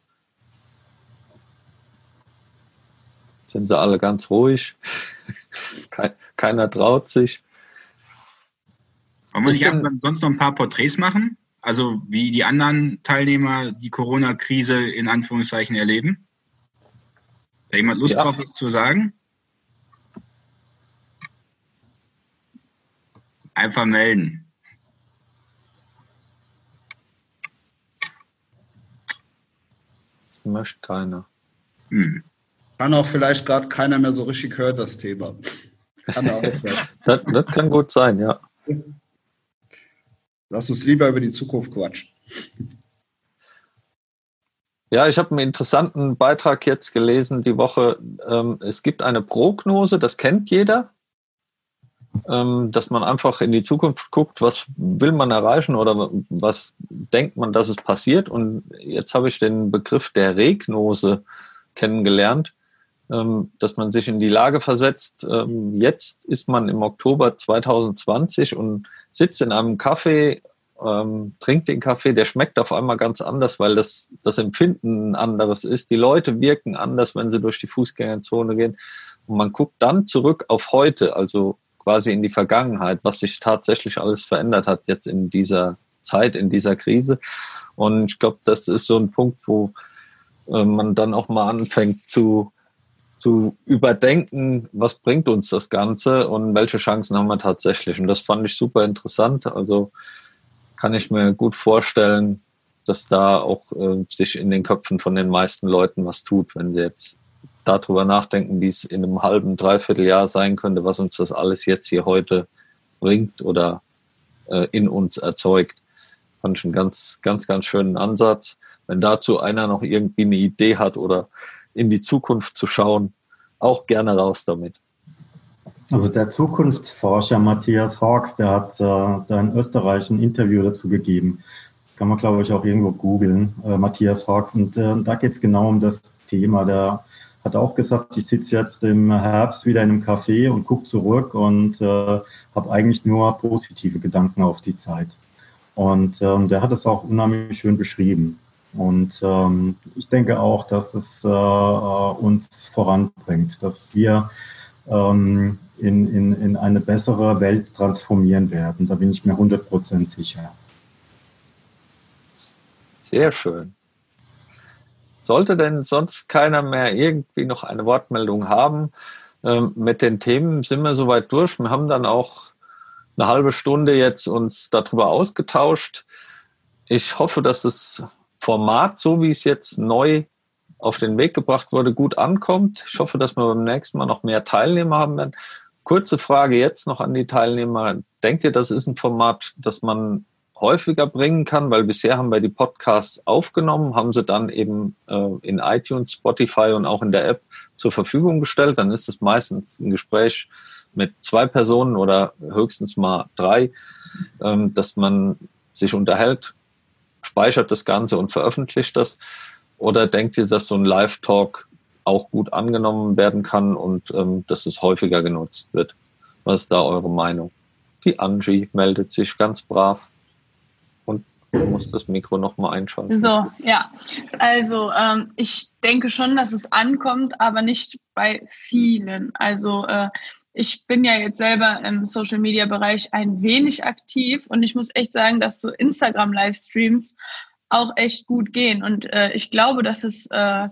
Sind sie alle ganz ruhig. Keiner traut sich. Wollen wir nicht sonst noch ein paar Porträts machen? Also wie die anderen Teilnehmer die Corona-Krise in Anführungszeichen erleben? Hat jemand Lust ja. drauf, was zu sagen? Einfach melden. Das möchte keiner. Hm. Kann auch vielleicht gerade keiner mehr so richtig hören, das Thema. Kann auch das, das kann gut sein, ja. Lass uns lieber über die Zukunft quatschen. Ja, ich habe einen interessanten Beitrag jetzt gelesen die Woche. Ähm, es gibt eine Prognose, das kennt jeder, ähm, dass man einfach in die Zukunft guckt, was will man erreichen oder was denkt man, dass es passiert. Und jetzt habe ich den Begriff der Regnose kennengelernt. Ähm, dass man sich in die Lage versetzt, ähm, jetzt ist man im Oktober 2020 und sitzt in einem Kaffee, ähm, trinkt den Kaffee, der schmeckt auf einmal ganz anders, weil das, das Empfinden ein anderes ist. Die Leute wirken anders, wenn sie durch die Fußgängerzone gehen. Und man guckt dann zurück auf heute, also quasi in die Vergangenheit, was sich tatsächlich alles verändert hat jetzt in dieser Zeit, in dieser Krise. Und ich glaube, das ist so ein Punkt, wo äh, man dann auch mal anfängt zu zu überdenken, was bringt uns das Ganze und welche Chancen haben wir tatsächlich. Und das fand ich super interessant. Also kann ich mir gut vorstellen, dass da auch äh, sich in den Köpfen von den meisten Leuten was tut, wenn sie jetzt darüber nachdenken, wie es in einem halben, dreiviertel Jahr sein könnte, was uns das alles jetzt hier heute bringt oder äh, in uns erzeugt. Fand ich einen ganz, ganz, ganz schönen Ansatz. Wenn dazu einer noch irgendwie eine Idee hat oder in die Zukunft zu schauen, auch gerne raus damit. Also der Zukunftsforscher Matthias Hawks, der hat äh, da in Österreich ein Interview dazu gegeben. Das kann man, glaube ich, auch irgendwo googeln, äh, Matthias Hawks. Und äh, da geht es genau um das Thema. Der hat auch gesagt, ich sitze jetzt im Herbst wieder in einem Café und gucke zurück und äh, habe eigentlich nur positive Gedanken auf die Zeit. Und ähm, der hat es auch unheimlich schön beschrieben. Und ähm, ich denke auch, dass es äh, uns voranbringt, dass wir ähm, in, in, in eine bessere Welt transformieren werden. Da bin ich mir 100% sicher. Sehr schön. Sollte denn sonst keiner mehr irgendwie noch eine Wortmeldung haben, ähm, mit den Themen sind wir soweit durch. Wir haben dann auch eine halbe Stunde jetzt uns darüber ausgetauscht. Ich hoffe, dass das Format, so wie es jetzt neu auf den Weg gebracht wurde, gut ankommt. Ich hoffe, dass wir beim nächsten Mal noch mehr Teilnehmer haben werden. Kurze Frage jetzt noch an die Teilnehmer. Denkt ihr, das ist ein Format, das man häufiger bringen kann? Weil bisher haben wir die Podcasts aufgenommen, haben sie dann eben äh, in iTunes, Spotify und auch in der App zur Verfügung gestellt. Dann ist es meistens ein Gespräch mit zwei Personen oder höchstens mal drei, ähm, dass man sich unterhält, speichert das Ganze und veröffentlicht das? Oder denkt ihr, dass so ein Live-Talk auch gut angenommen werden kann und ähm, dass es häufiger genutzt wird? Was ist da eure Meinung? Die Angie meldet sich ganz brav und muss das Mikro nochmal einschalten. So, ja. Also ähm, ich denke schon, dass es ankommt, aber nicht bei vielen. Also äh, ich bin ja jetzt selber im Social Media Bereich ein wenig aktiv und ich muss echt sagen, dass so Instagram Livestreams auch echt gut gehen. Und äh, ich glaube, dass es äh,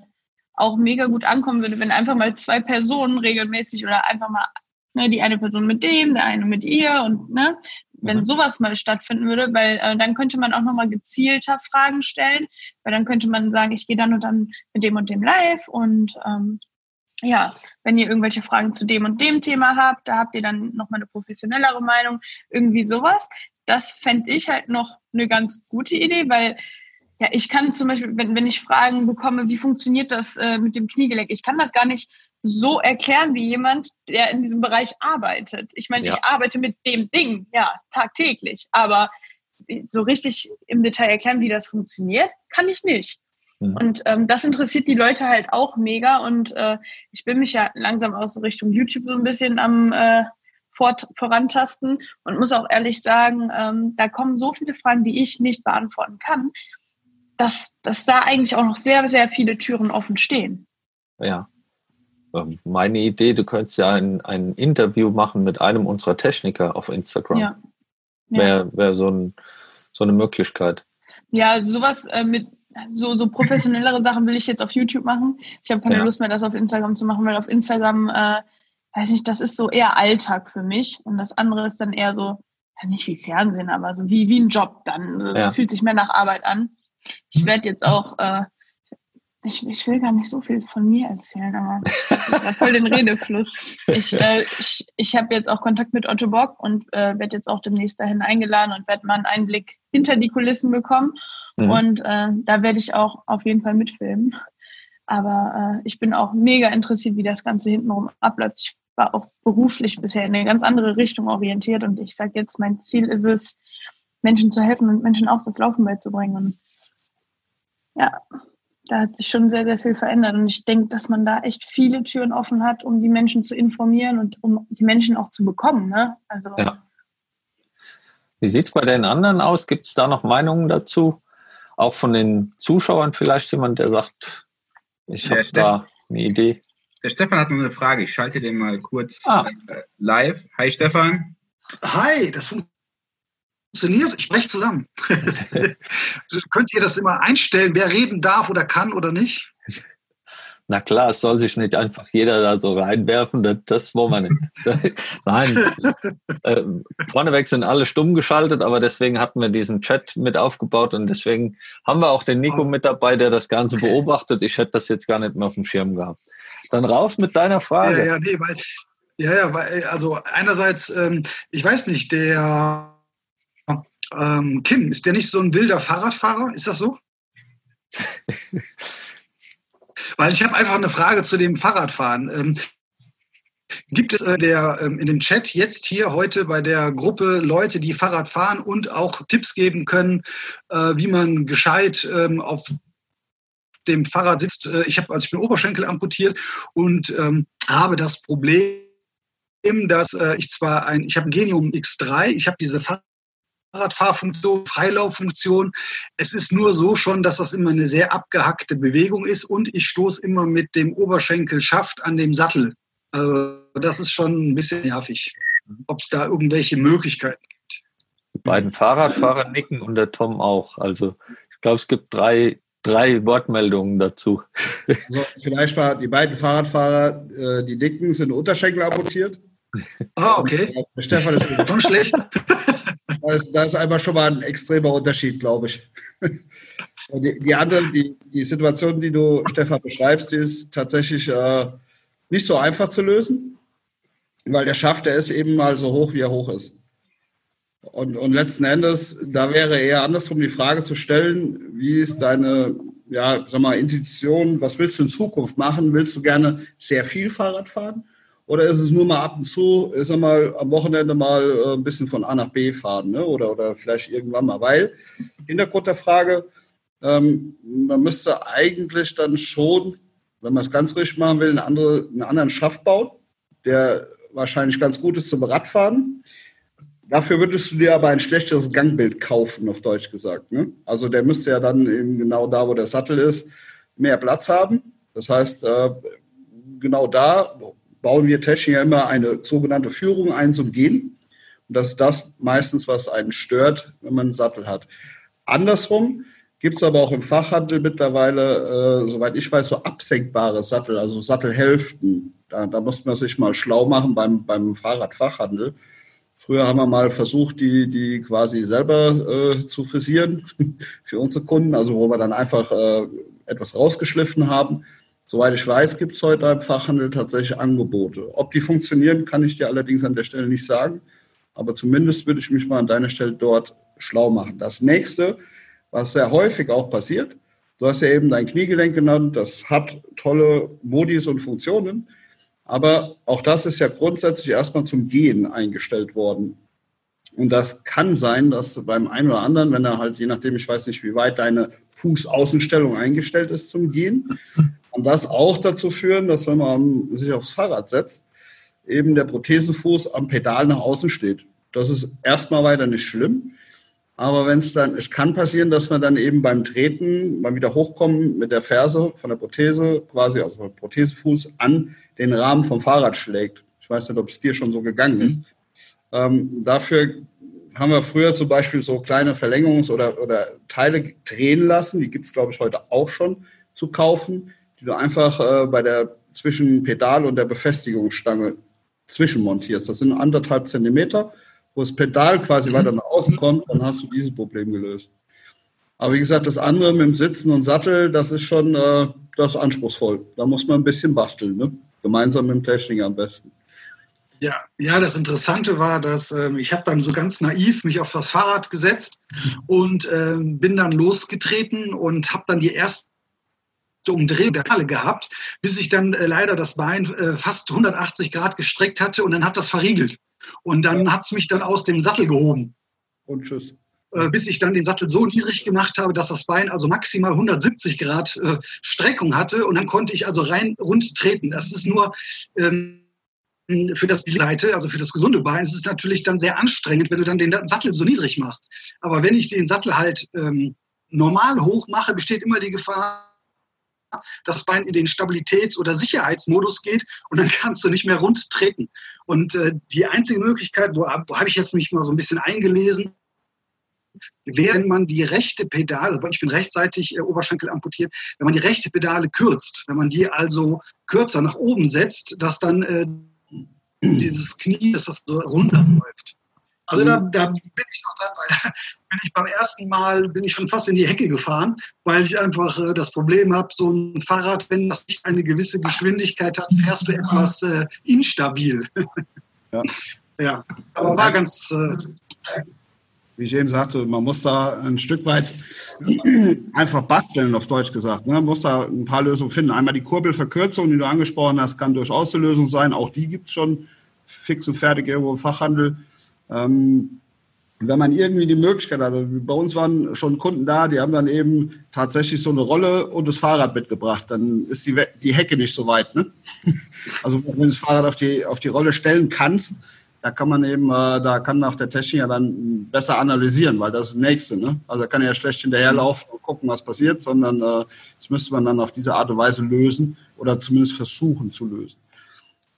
auch mega gut ankommen würde, wenn einfach mal zwei Personen regelmäßig oder einfach mal ne, die eine Person mit dem, der eine mit ihr und ne, wenn mhm. sowas mal stattfinden würde, weil äh, dann könnte man auch nochmal gezielter Fragen stellen, weil dann könnte man sagen, ich gehe dann und dann mit dem und dem live und ähm, ja, wenn ihr irgendwelche Fragen zu dem und dem Thema habt, da habt ihr dann nochmal eine professionellere Meinung, irgendwie sowas. Das fände ich halt noch eine ganz gute Idee, weil ja, ich kann zum Beispiel, wenn, wenn ich Fragen bekomme, wie funktioniert das äh, mit dem Kniegelenk, ich kann das gar nicht so erklären wie jemand, der in diesem Bereich arbeitet. Ich meine, ja. ich arbeite mit dem Ding, ja, tagtäglich, aber so richtig im Detail erklären, wie das funktioniert, kann ich nicht. Mhm. Und ähm, das interessiert die Leute halt auch mega. Und äh, ich bin mich ja langsam aus Richtung YouTube so ein bisschen am äh, fort, vorantasten und muss auch ehrlich sagen, ähm, da kommen so viele Fragen, die ich nicht beantworten kann, dass, dass da eigentlich auch noch sehr, sehr viele Türen offen stehen. Ja. Ähm, meine Idee, du könntest ja ein, ein Interview machen mit einem unserer Techniker auf Instagram. Ja. ja. Wäre wär so, ein, so eine Möglichkeit. Ja, sowas äh, mit so, so professionellere Sachen will ich jetzt auf YouTube machen. Ich habe keine ja. Lust mehr, das auf Instagram zu machen, weil auf Instagram, äh, weiß ich, das ist so eher Alltag für mich. Und das andere ist dann eher so, ja, nicht wie Fernsehen, aber so wie, wie ein Job dann. So, ja. Fühlt sich mehr nach Arbeit an. Ich mhm. werde jetzt auch, äh, ich, ich will gar nicht so viel von mir erzählen, aber voll den Redefluss. Ich, äh, ich, ich habe jetzt auch Kontakt mit Otto Bock und äh, werde jetzt auch demnächst dahin eingeladen und werde mal einen Einblick hinter die Kulissen bekommen. Mhm. Und äh, da werde ich auch auf jeden Fall mitfilmen. Aber äh, ich bin auch mega interessiert, wie das Ganze hintenrum abläuft. Ich war auch beruflich bisher in eine ganz andere Richtung orientiert und ich sage jetzt, mein Ziel ist es, Menschen zu helfen und Menschen auch das Laufen beizubringen. Und ja, da hat sich schon sehr, sehr viel verändert. Und ich denke, dass man da echt viele Türen offen hat, um die Menschen zu informieren und um die Menschen auch zu bekommen. Ne? Also, ja. Wie sieht es bei den anderen aus? Gibt es da noch Meinungen dazu? Auch von den Zuschauern vielleicht jemand, der sagt, ich habe da eine Idee. Der Stefan hat noch eine Frage. Ich schalte den mal kurz ah. Äh, live. Hi Stefan. Hi, das funktioniert. Ich spreche zusammen. Könnt ihr das immer einstellen, wer reden darf oder kann oder nicht? Na klar, es soll sich nicht einfach jeder da so reinwerfen, das, das wollen wir nicht. Nein, äh, vorneweg sind alle stumm geschaltet, aber deswegen hatten wir diesen Chat mit aufgebaut und deswegen haben wir auch den Nico mit dabei, der das Ganze beobachtet. Ich hätte das jetzt gar nicht mehr auf dem Schirm gehabt. Dann raus mit deiner Frage. Ja, ja, nee, weil, ja, ja, weil, also einerseits, ähm, ich weiß nicht, der ähm, Kim, ist der nicht so ein wilder Fahrradfahrer? Ist das so? Weil ich habe einfach eine Frage zu dem Fahrradfahren. Ähm, gibt es äh, der, ähm, in dem Chat jetzt hier heute bei der Gruppe Leute, die Fahrrad fahren und auch Tipps geben können, äh, wie man gescheit ähm, auf dem Fahrrad sitzt? Äh, ich habe also ich bin Oberschenkel amputiert und ähm, habe das Problem, dass äh, ich zwar ein, ich habe ein Genium X3, ich habe diese Fahrrad Fahrradfahrfunktion, Freilauffunktion. Es ist nur so schon, dass das immer eine sehr abgehackte Bewegung ist und ich stoße immer mit dem Oberschenkelschaft an dem Sattel. Also das ist schon ein bisschen nervig, ob es da irgendwelche Möglichkeiten gibt. Die beiden Fahrradfahrer nicken und der Tom auch. Also ich glaube, es gibt drei, drei Wortmeldungen dazu. Also vielleicht mal die beiden Fahrradfahrer, äh, die nicken, sind Unterschenkel amputiert. Ah, okay. Stefan ist schon schlecht. Da ist, da ist einmal schon mal ein extremer Unterschied, glaube ich. Die, die andere, die, die Situation, die du, Stefan, beschreibst, die ist tatsächlich äh, nicht so einfach zu lösen, weil der Schaft, der ist eben mal so hoch, wie er hoch ist. Und, und letzten Endes, da wäre eher andersrum die Frage zu stellen, wie ist deine, ja, sag mal, Intuition, was willst du in Zukunft machen? Willst du gerne sehr viel Fahrrad fahren? Oder ist es nur mal ab und zu, ist sag mal, am Wochenende mal äh, ein bisschen von A nach B fahren, ne? oder, oder vielleicht irgendwann mal? Weil, Hintergrund der Frage, ähm, man müsste eigentlich dann schon, wenn man es ganz richtig machen will, einen, andere, einen anderen Schaft bauen, der wahrscheinlich ganz gut ist zum Radfahren. Dafür würdest du dir aber ein schlechteres Gangbild kaufen, auf Deutsch gesagt. Ne? Also der müsste ja dann eben genau da, wo der Sattel ist, mehr Platz haben. Das heißt, äh, genau da bauen wir Techniker immer eine sogenannte Führung ein zum Gehen. Und das ist das meistens, was einen stört, wenn man einen Sattel hat. Andersrum gibt es aber auch im Fachhandel mittlerweile, äh, soweit ich weiß, so absenkbare Sattel, also Sattelhälften. Da, da muss man sich mal schlau machen beim, beim Fahrradfachhandel. Früher haben wir mal versucht, die, die quasi selber äh, zu frisieren für unsere Kunden, also wo wir dann einfach äh, etwas rausgeschliffen haben. Soweit ich weiß, gibt es heute im Fachhandel tatsächlich Angebote. Ob die funktionieren, kann ich dir allerdings an der Stelle nicht sagen. Aber zumindest würde ich mich mal an deiner Stelle dort schlau machen. Das nächste, was sehr häufig auch passiert, du hast ja eben dein Kniegelenk genannt, das hat tolle Modis und Funktionen. Aber auch das ist ja grundsätzlich erstmal zum Gehen eingestellt worden. Und das kann sein, dass beim einen oder anderen, wenn er halt, je nachdem, ich weiß nicht, wie weit deine Fußaußenstellung eingestellt ist zum Gehen, kann das auch dazu führen, dass wenn man sich aufs Fahrrad setzt, eben der Prothesenfuß am Pedal nach außen steht. Das ist erstmal weiter nicht schlimm. Aber wenn es dann, es kann passieren, dass man dann eben beim Treten, beim wieder hochkommen mit der Ferse von der Prothese, quasi, also vom Prothesenfuß an den Rahmen vom Fahrrad schlägt. Ich weiß nicht, ob es dir schon so gegangen ist. Mhm. Ähm, dafür haben wir früher zum Beispiel so kleine Verlängerungs- oder, oder Teile drehen lassen. Die gibt es, glaube ich, heute auch schon zu kaufen die du einfach äh, bei der zwischen Pedal und der Befestigungsstange zwischenmontierst. Das sind anderthalb Zentimeter, wo das Pedal quasi weiter nach außen kommt, dann hast du dieses Problem gelöst. Aber wie gesagt, das andere mit dem Sitzen und Sattel, das ist schon äh, das ist anspruchsvoll. Da muss man ein bisschen basteln, ne? gemeinsam mit dem Techniker am besten. Ja, ja, das Interessante war, dass ähm, ich habe dann so ganz naiv mich auf das Fahrrad gesetzt und ähm, bin dann losgetreten und habe dann die ersten Umdrehung der Halle gehabt, bis ich dann äh, leider das Bein äh, fast 180 Grad gestreckt hatte und dann hat das verriegelt. Und dann hat es mich dann aus dem Sattel gehoben. Und tschüss. Äh, bis ich dann den Sattel so niedrig gemacht habe, dass das Bein also maximal 170 Grad äh, Streckung hatte und dann konnte ich also rein rund treten. Das ist nur ähm, für das Seite, also für das gesunde Bein, ist es natürlich dann sehr anstrengend, wenn du dann den Sattel so niedrig machst. Aber wenn ich den Sattel halt ähm, normal hoch mache, besteht immer die Gefahr, das Bein in den Stabilitäts- oder Sicherheitsmodus geht und dann kannst du nicht mehr rund treten. Und äh, die einzige Möglichkeit, wo, wo habe ich jetzt mich mal so ein bisschen eingelesen, wenn man die rechte Pedale, ich bin rechtzeitig äh, Oberschenkel amputiert, wenn man die rechte Pedale kürzt, wenn man die also kürzer nach oben setzt, dass dann äh, dieses Knie, dass das so runterläuft. Also da, da, bin ich noch dran, weil da bin ich beim ersten Mal bin ich schon fast in die Hecke gefahren, weil ich einfach äh, das Problem habe, so ein Fahrrad, wenn das nicht eine gewisse Geschwindigkeit hat, fährst du etwas äh, instabil. Ja. ja, aber war ganz. Äh, Wie ich eben sagte, man muss da ein Stück weit einfach basteln, auf Deutsch gesagt. Ne? Man muss da ein paar Lösungen finden. Einmal die Kurbelverkürzung, die du angesprochen hast, kann durchaus eine Lösung sein. Auch die gibt es schon fix und fertig irgendwo im Fachhandel. Ähm, wenn man irgendwie die Möglichkeit hat, bei uns waren schon Kunden da, die haben dann eben tatsächlich so eine Rolle und das Fahrrad mitgebracht, dann ist die, die Hecke nicht so weit. Ne? Also wenn du das Fahrrad auf die, auf die Rolle stellen kannst, da kann man eben, äh, da kann auch der Techniker dann besser analysieren, weil das ist das Nächste. Ne? Also da kann er ja schlecht hinterherlaufen und gucken, was passiert, sondern äh, das müsste man dann auf diese Art und Weise lösen oder zumindest versuchen zu lösen.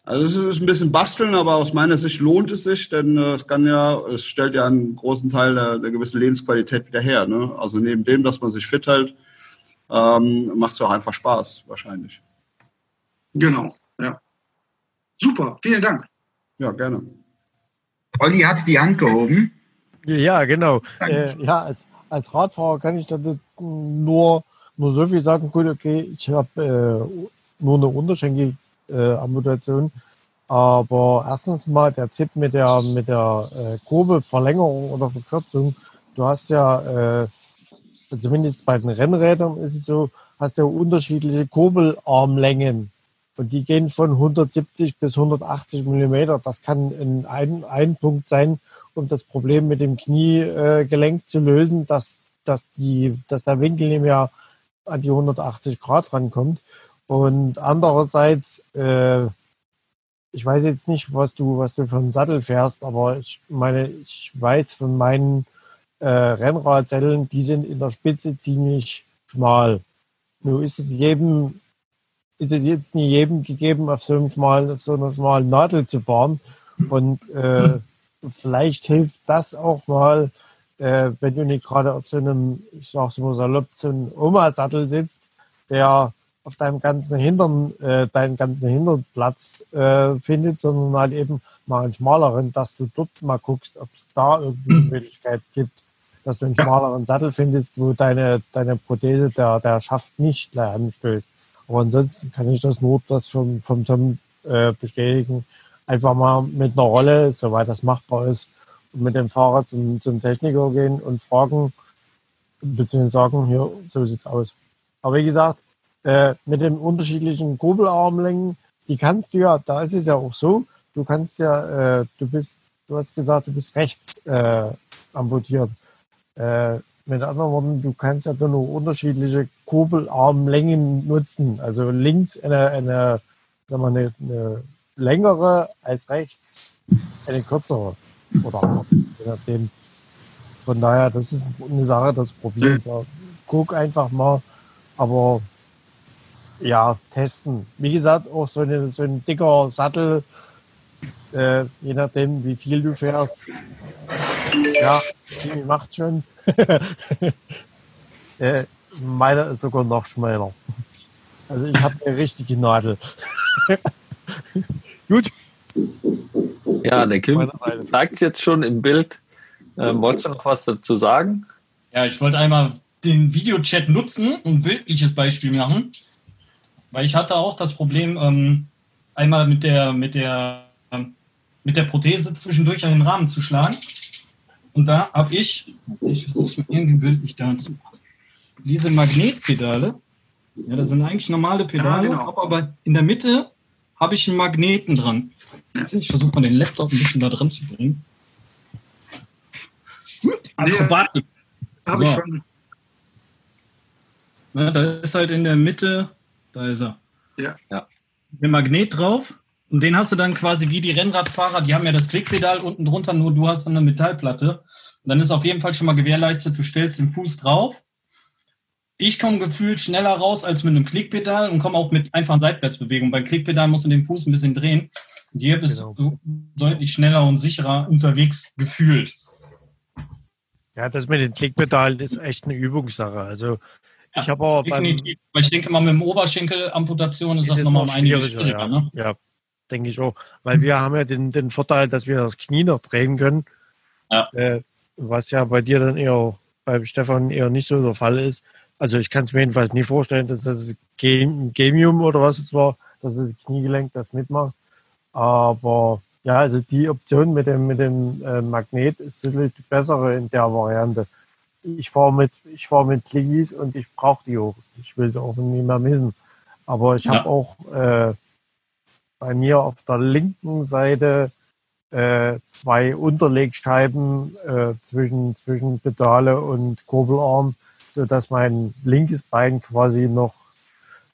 Also es ist ein bisschen basteln, aber aus meiner Sicht lohnt es sich, denn äh, es kann ja, es stellt ja einen großen Teil der, der gewissen Lebensqualität wieder her. Ne? Also neben dem, dass man sich fit hält, ähm, macht es auch einfach Spaß, wahrscheinlich. Genau, ja. Super, vielen Dank. Ja, gerne. Olli hat die Hand gehoben. Ja, genau. Äh, ja, als, als Radfahrer kann ich da nur, nur so viel sagen, gut, okay, ich habe äh, nur eine Unterschenkel äh, Amputation. Aber erstens mal der Tipp mit der, mit der äh, Kurbelverlängerung oder Verkürzung. Du hast ja, äh, zumindest bei den Rennrädern ist es so, hast ja unterschiedliche Kurbelarmlängen. Und die gehen von 170 bis 180 Millimeter. Das kann ein, ein, ein Punkt sein, um das Problem mit dem Kniegelenk äh, zu lösen, dass, dass, die, dass der Winkel nicht mehr an die 180 Grad rankommt. Und andererseits, äh, ich weiß jetzt nicht, was du, was du für einen Sattel fährst, aber ich meine, ich weiß von meinen äh, Rennradsätteln, die sind in der Spitze ziemlich schmal. Nur ist es jedem, ist es jetzt nie jedem gegeben, auf so einem schmalen, auf so einer schmalen Nadel zu fahren. Und äh, vielleicht hilft das auch mal, äh, wenn du nicht gerade auf so einem, ich sag's mal salopp, so einem Oma-Sattel sitzt, der auf deinem ganzen Hintern, äh, deinen ganzen Hinternplatz äh, findet, sondern halt eben mal einen schmaleren, dass du dort mal guckst, ob es da irgendwie eine Möglichkeit gibt, dass du einen schmaleren Sattel findest, wo deine, deine Prothese der, der Schaft nicht anstößt. Aber ansonsten kann ich das nur das vom, vom Tom äh, bestätigen. Einfach mal mit einer Rolle, soweit das machbar ist, und mit dem Fahrrad zum, zum Techniker gehen und fragen, beziehungsweise sagen, hier, so sieht's aus. Aber wie gesagt, äh, mit den unterschiedlichen Kurbelarmlängen, die kannst du ja, da ist es ja auch so, du kannst ja, äh, du bist, du hast gesagt, du bist rechts äh, amputiert. Äh, mit anderen Worten, du kannst ja dann nur unterschiedliche Kurbelarmlängen nutzen. Also links eine, eine, sagen wir, eine, eine längere als rechts eine kürzere. Oder je nachdem. Von daher, das ist eine Sache, das probieren. Guck einfach mal. Aber ja, testen. Wie gesagt, auch so, eine, so ein dicker Sattel, äh, je nachdem, wie viel du fährst. Ja, Jimmy macht schon. äh, meiner ist sogar noch schmäler. Also ich habe eine richtige Nadel. Gut. Ja, der Kim zeigt es jetzt schon im Bild. Ähm, wolltest du noch was dazu sagen? Ja, ich wollte einmal den Videochat nutzen und ein bildliches Beispiel machen. Weil ich hatte auch das Problem, ähm, einmal mit der, mit der, ähm, mit der Prothese zwischendurch an den Rahmen zu schlagen. Und da habe ich, ich versuche es mir irgendwie bildlich da zu machen, diese Magnetpedale. Ja, das sind eigentlich normale Pedale, ah, genau. aber in der Mitte habe ich einen Magneten dran. Ich versuche mal den Laptop ein bisschen da dran zu bringen. Akrobatik. Habe so. ich schon. Ja, da ist halt in der Mitte da ist er. Ja. ja. Mit Magnet drauf. Und den hast du dann quasi wie die Rennradfahrer, die haben ja das Klickpedal unten drunter, nur du hast dann eine Metallplatte. Und dann ist auf jeden Fall schon mal gewährleistet, du stellst den Fuß drauf. Ich komme gefühlt schneller raus als mit einem Klickpedal und komme auch mit einfachen Seitwärtsbewegungen. Beim Klickpedal musst du den Fuß ein bisschen drehen. Und hier bist genau. du deutlich schneller und sicherer unterwegs gefühlt. Ja, das mit den Klickpedalen ist echt eine Übungssache. Also Ja, ich habe auch beim, Definitiv. Weil ich denke mal, mit dem Oberschenkelamputation ist ist das nochmal um einiges schwieriger, ja. Ne? ja, denke ich auch. Weil wir haben ja den, den Vorteil, dass wir das Knie noch drehen können. Ja. Äh, was ja bei dir dann eher, beim Stefan eher nicht so der Fall ist. Also ich kann es mir jedenfalls nie vorstellen, dass das Game, Gamium oder was es war, dass das Kniegelenk das mitmacht. Aber ja, also die Option mit dem, mit dem äh, Magnet ist sicherlich die bessere in der Variante. Ich fahre mit, ich fahre mit Clickies und ich brauche die auch. Ich will sie auch nie mehr missen. Aber ich Ja. habe auch äh, bei mir auf der linken Seite äh, zwei Unterlegscheiben äh, zwischen, zwischen Pedale und Kurbelarm, sodass mein linkes Bein quasi noch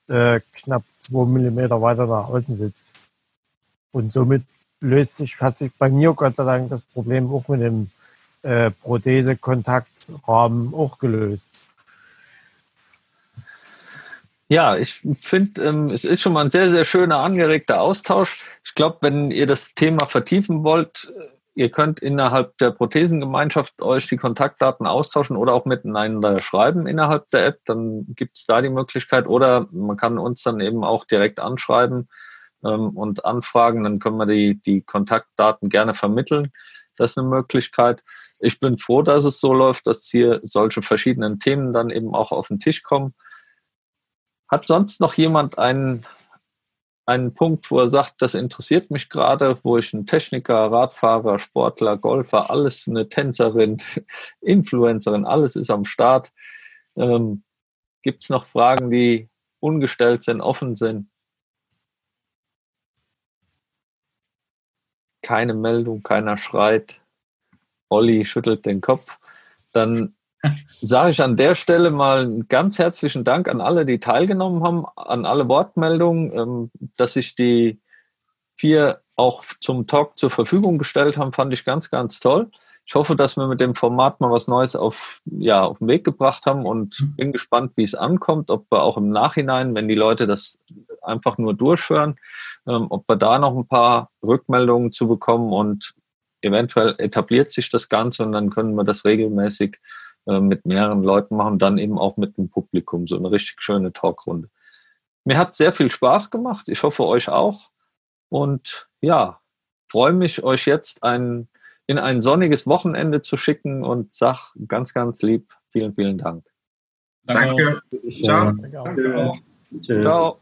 äh, knapp zwei Millimeter weiter nach außen sitzt. Und somit löst sich, hat sich bei mir Gott sei Dank das Problem auch mit dem äh, Prothese-Kontaktrahmen auch gelöst. Ja, ich finde, ähm, es ist schon mal ein sehr, sehr schöner, angeregter Austausch. Ich glaube, wenn ihr das Thema vertiefen wollt, äh, ihr könnt innerhalb der Prothesengemeinschaft euch die Kontaktdaten austauschen oder auch miteinander schreiben innerhalb der App. Dann gibt es da die Möglichkeit. Oder man kann uns dann eben auch direkt anschreiben ähm, und anfragen. Dann können wir die, die Kontaktdaten gerne vermitteln. Das ist eine Möglichkeit. Ich bin froh, dass es so läuft, dass hier solche verschiedenen Themen dann eben auch auf den Tisch kommen. Hat sonst noch jemand einen, einen Punkt, wo er sagt, das interessiert mich gerade, wo ich ein Techniker, Radfahrer, Sportler, Golfer, alles eine Tänzerin, Influencerin, alles ist am Start. Ähm, Gibt es noch Fragen, die ungestellt sind, offen sind? Keine Meldung, keiner schreit. Olli schüttelt den Kopf. Dann sage ich an der Stelle mal einen ganz herzlichen Dank an alle, die teilgenommen haben, an alle Wortmeldungen, ähm, dass sich die vier auch zum Talk zur Verfügung gestellt haben, fand ich ganz, ganz toll. Ich hoffe, dass wir mit dem Format mal was Neues auf, ja, auf den Weg gebracht haben und bin gespannt, wie es ankommt, ob wir auch im Nachhinein, wenn die Leute das einfach nur durchhören, ähm, ob wir da noch ein paar Rückmeldungen zu bekommen und eventuell etabliert sich das Ganze und dann können wir das regelmäßig äh, mit mehreren Leuten machen, dann eben auch mit dem Publikum, so eine richtig schöne Talkrunde. Mir hat sehr viel Spaß gemacht, ich hoffe euch auch und ja, freue mich, euch jetzt ein, in ein sonniges Wochenende zu schicken und sag ganz, ganz lieb, vielen, vielen Dank. Danke. Ciao. Tschüss. Tschüss. Ciao.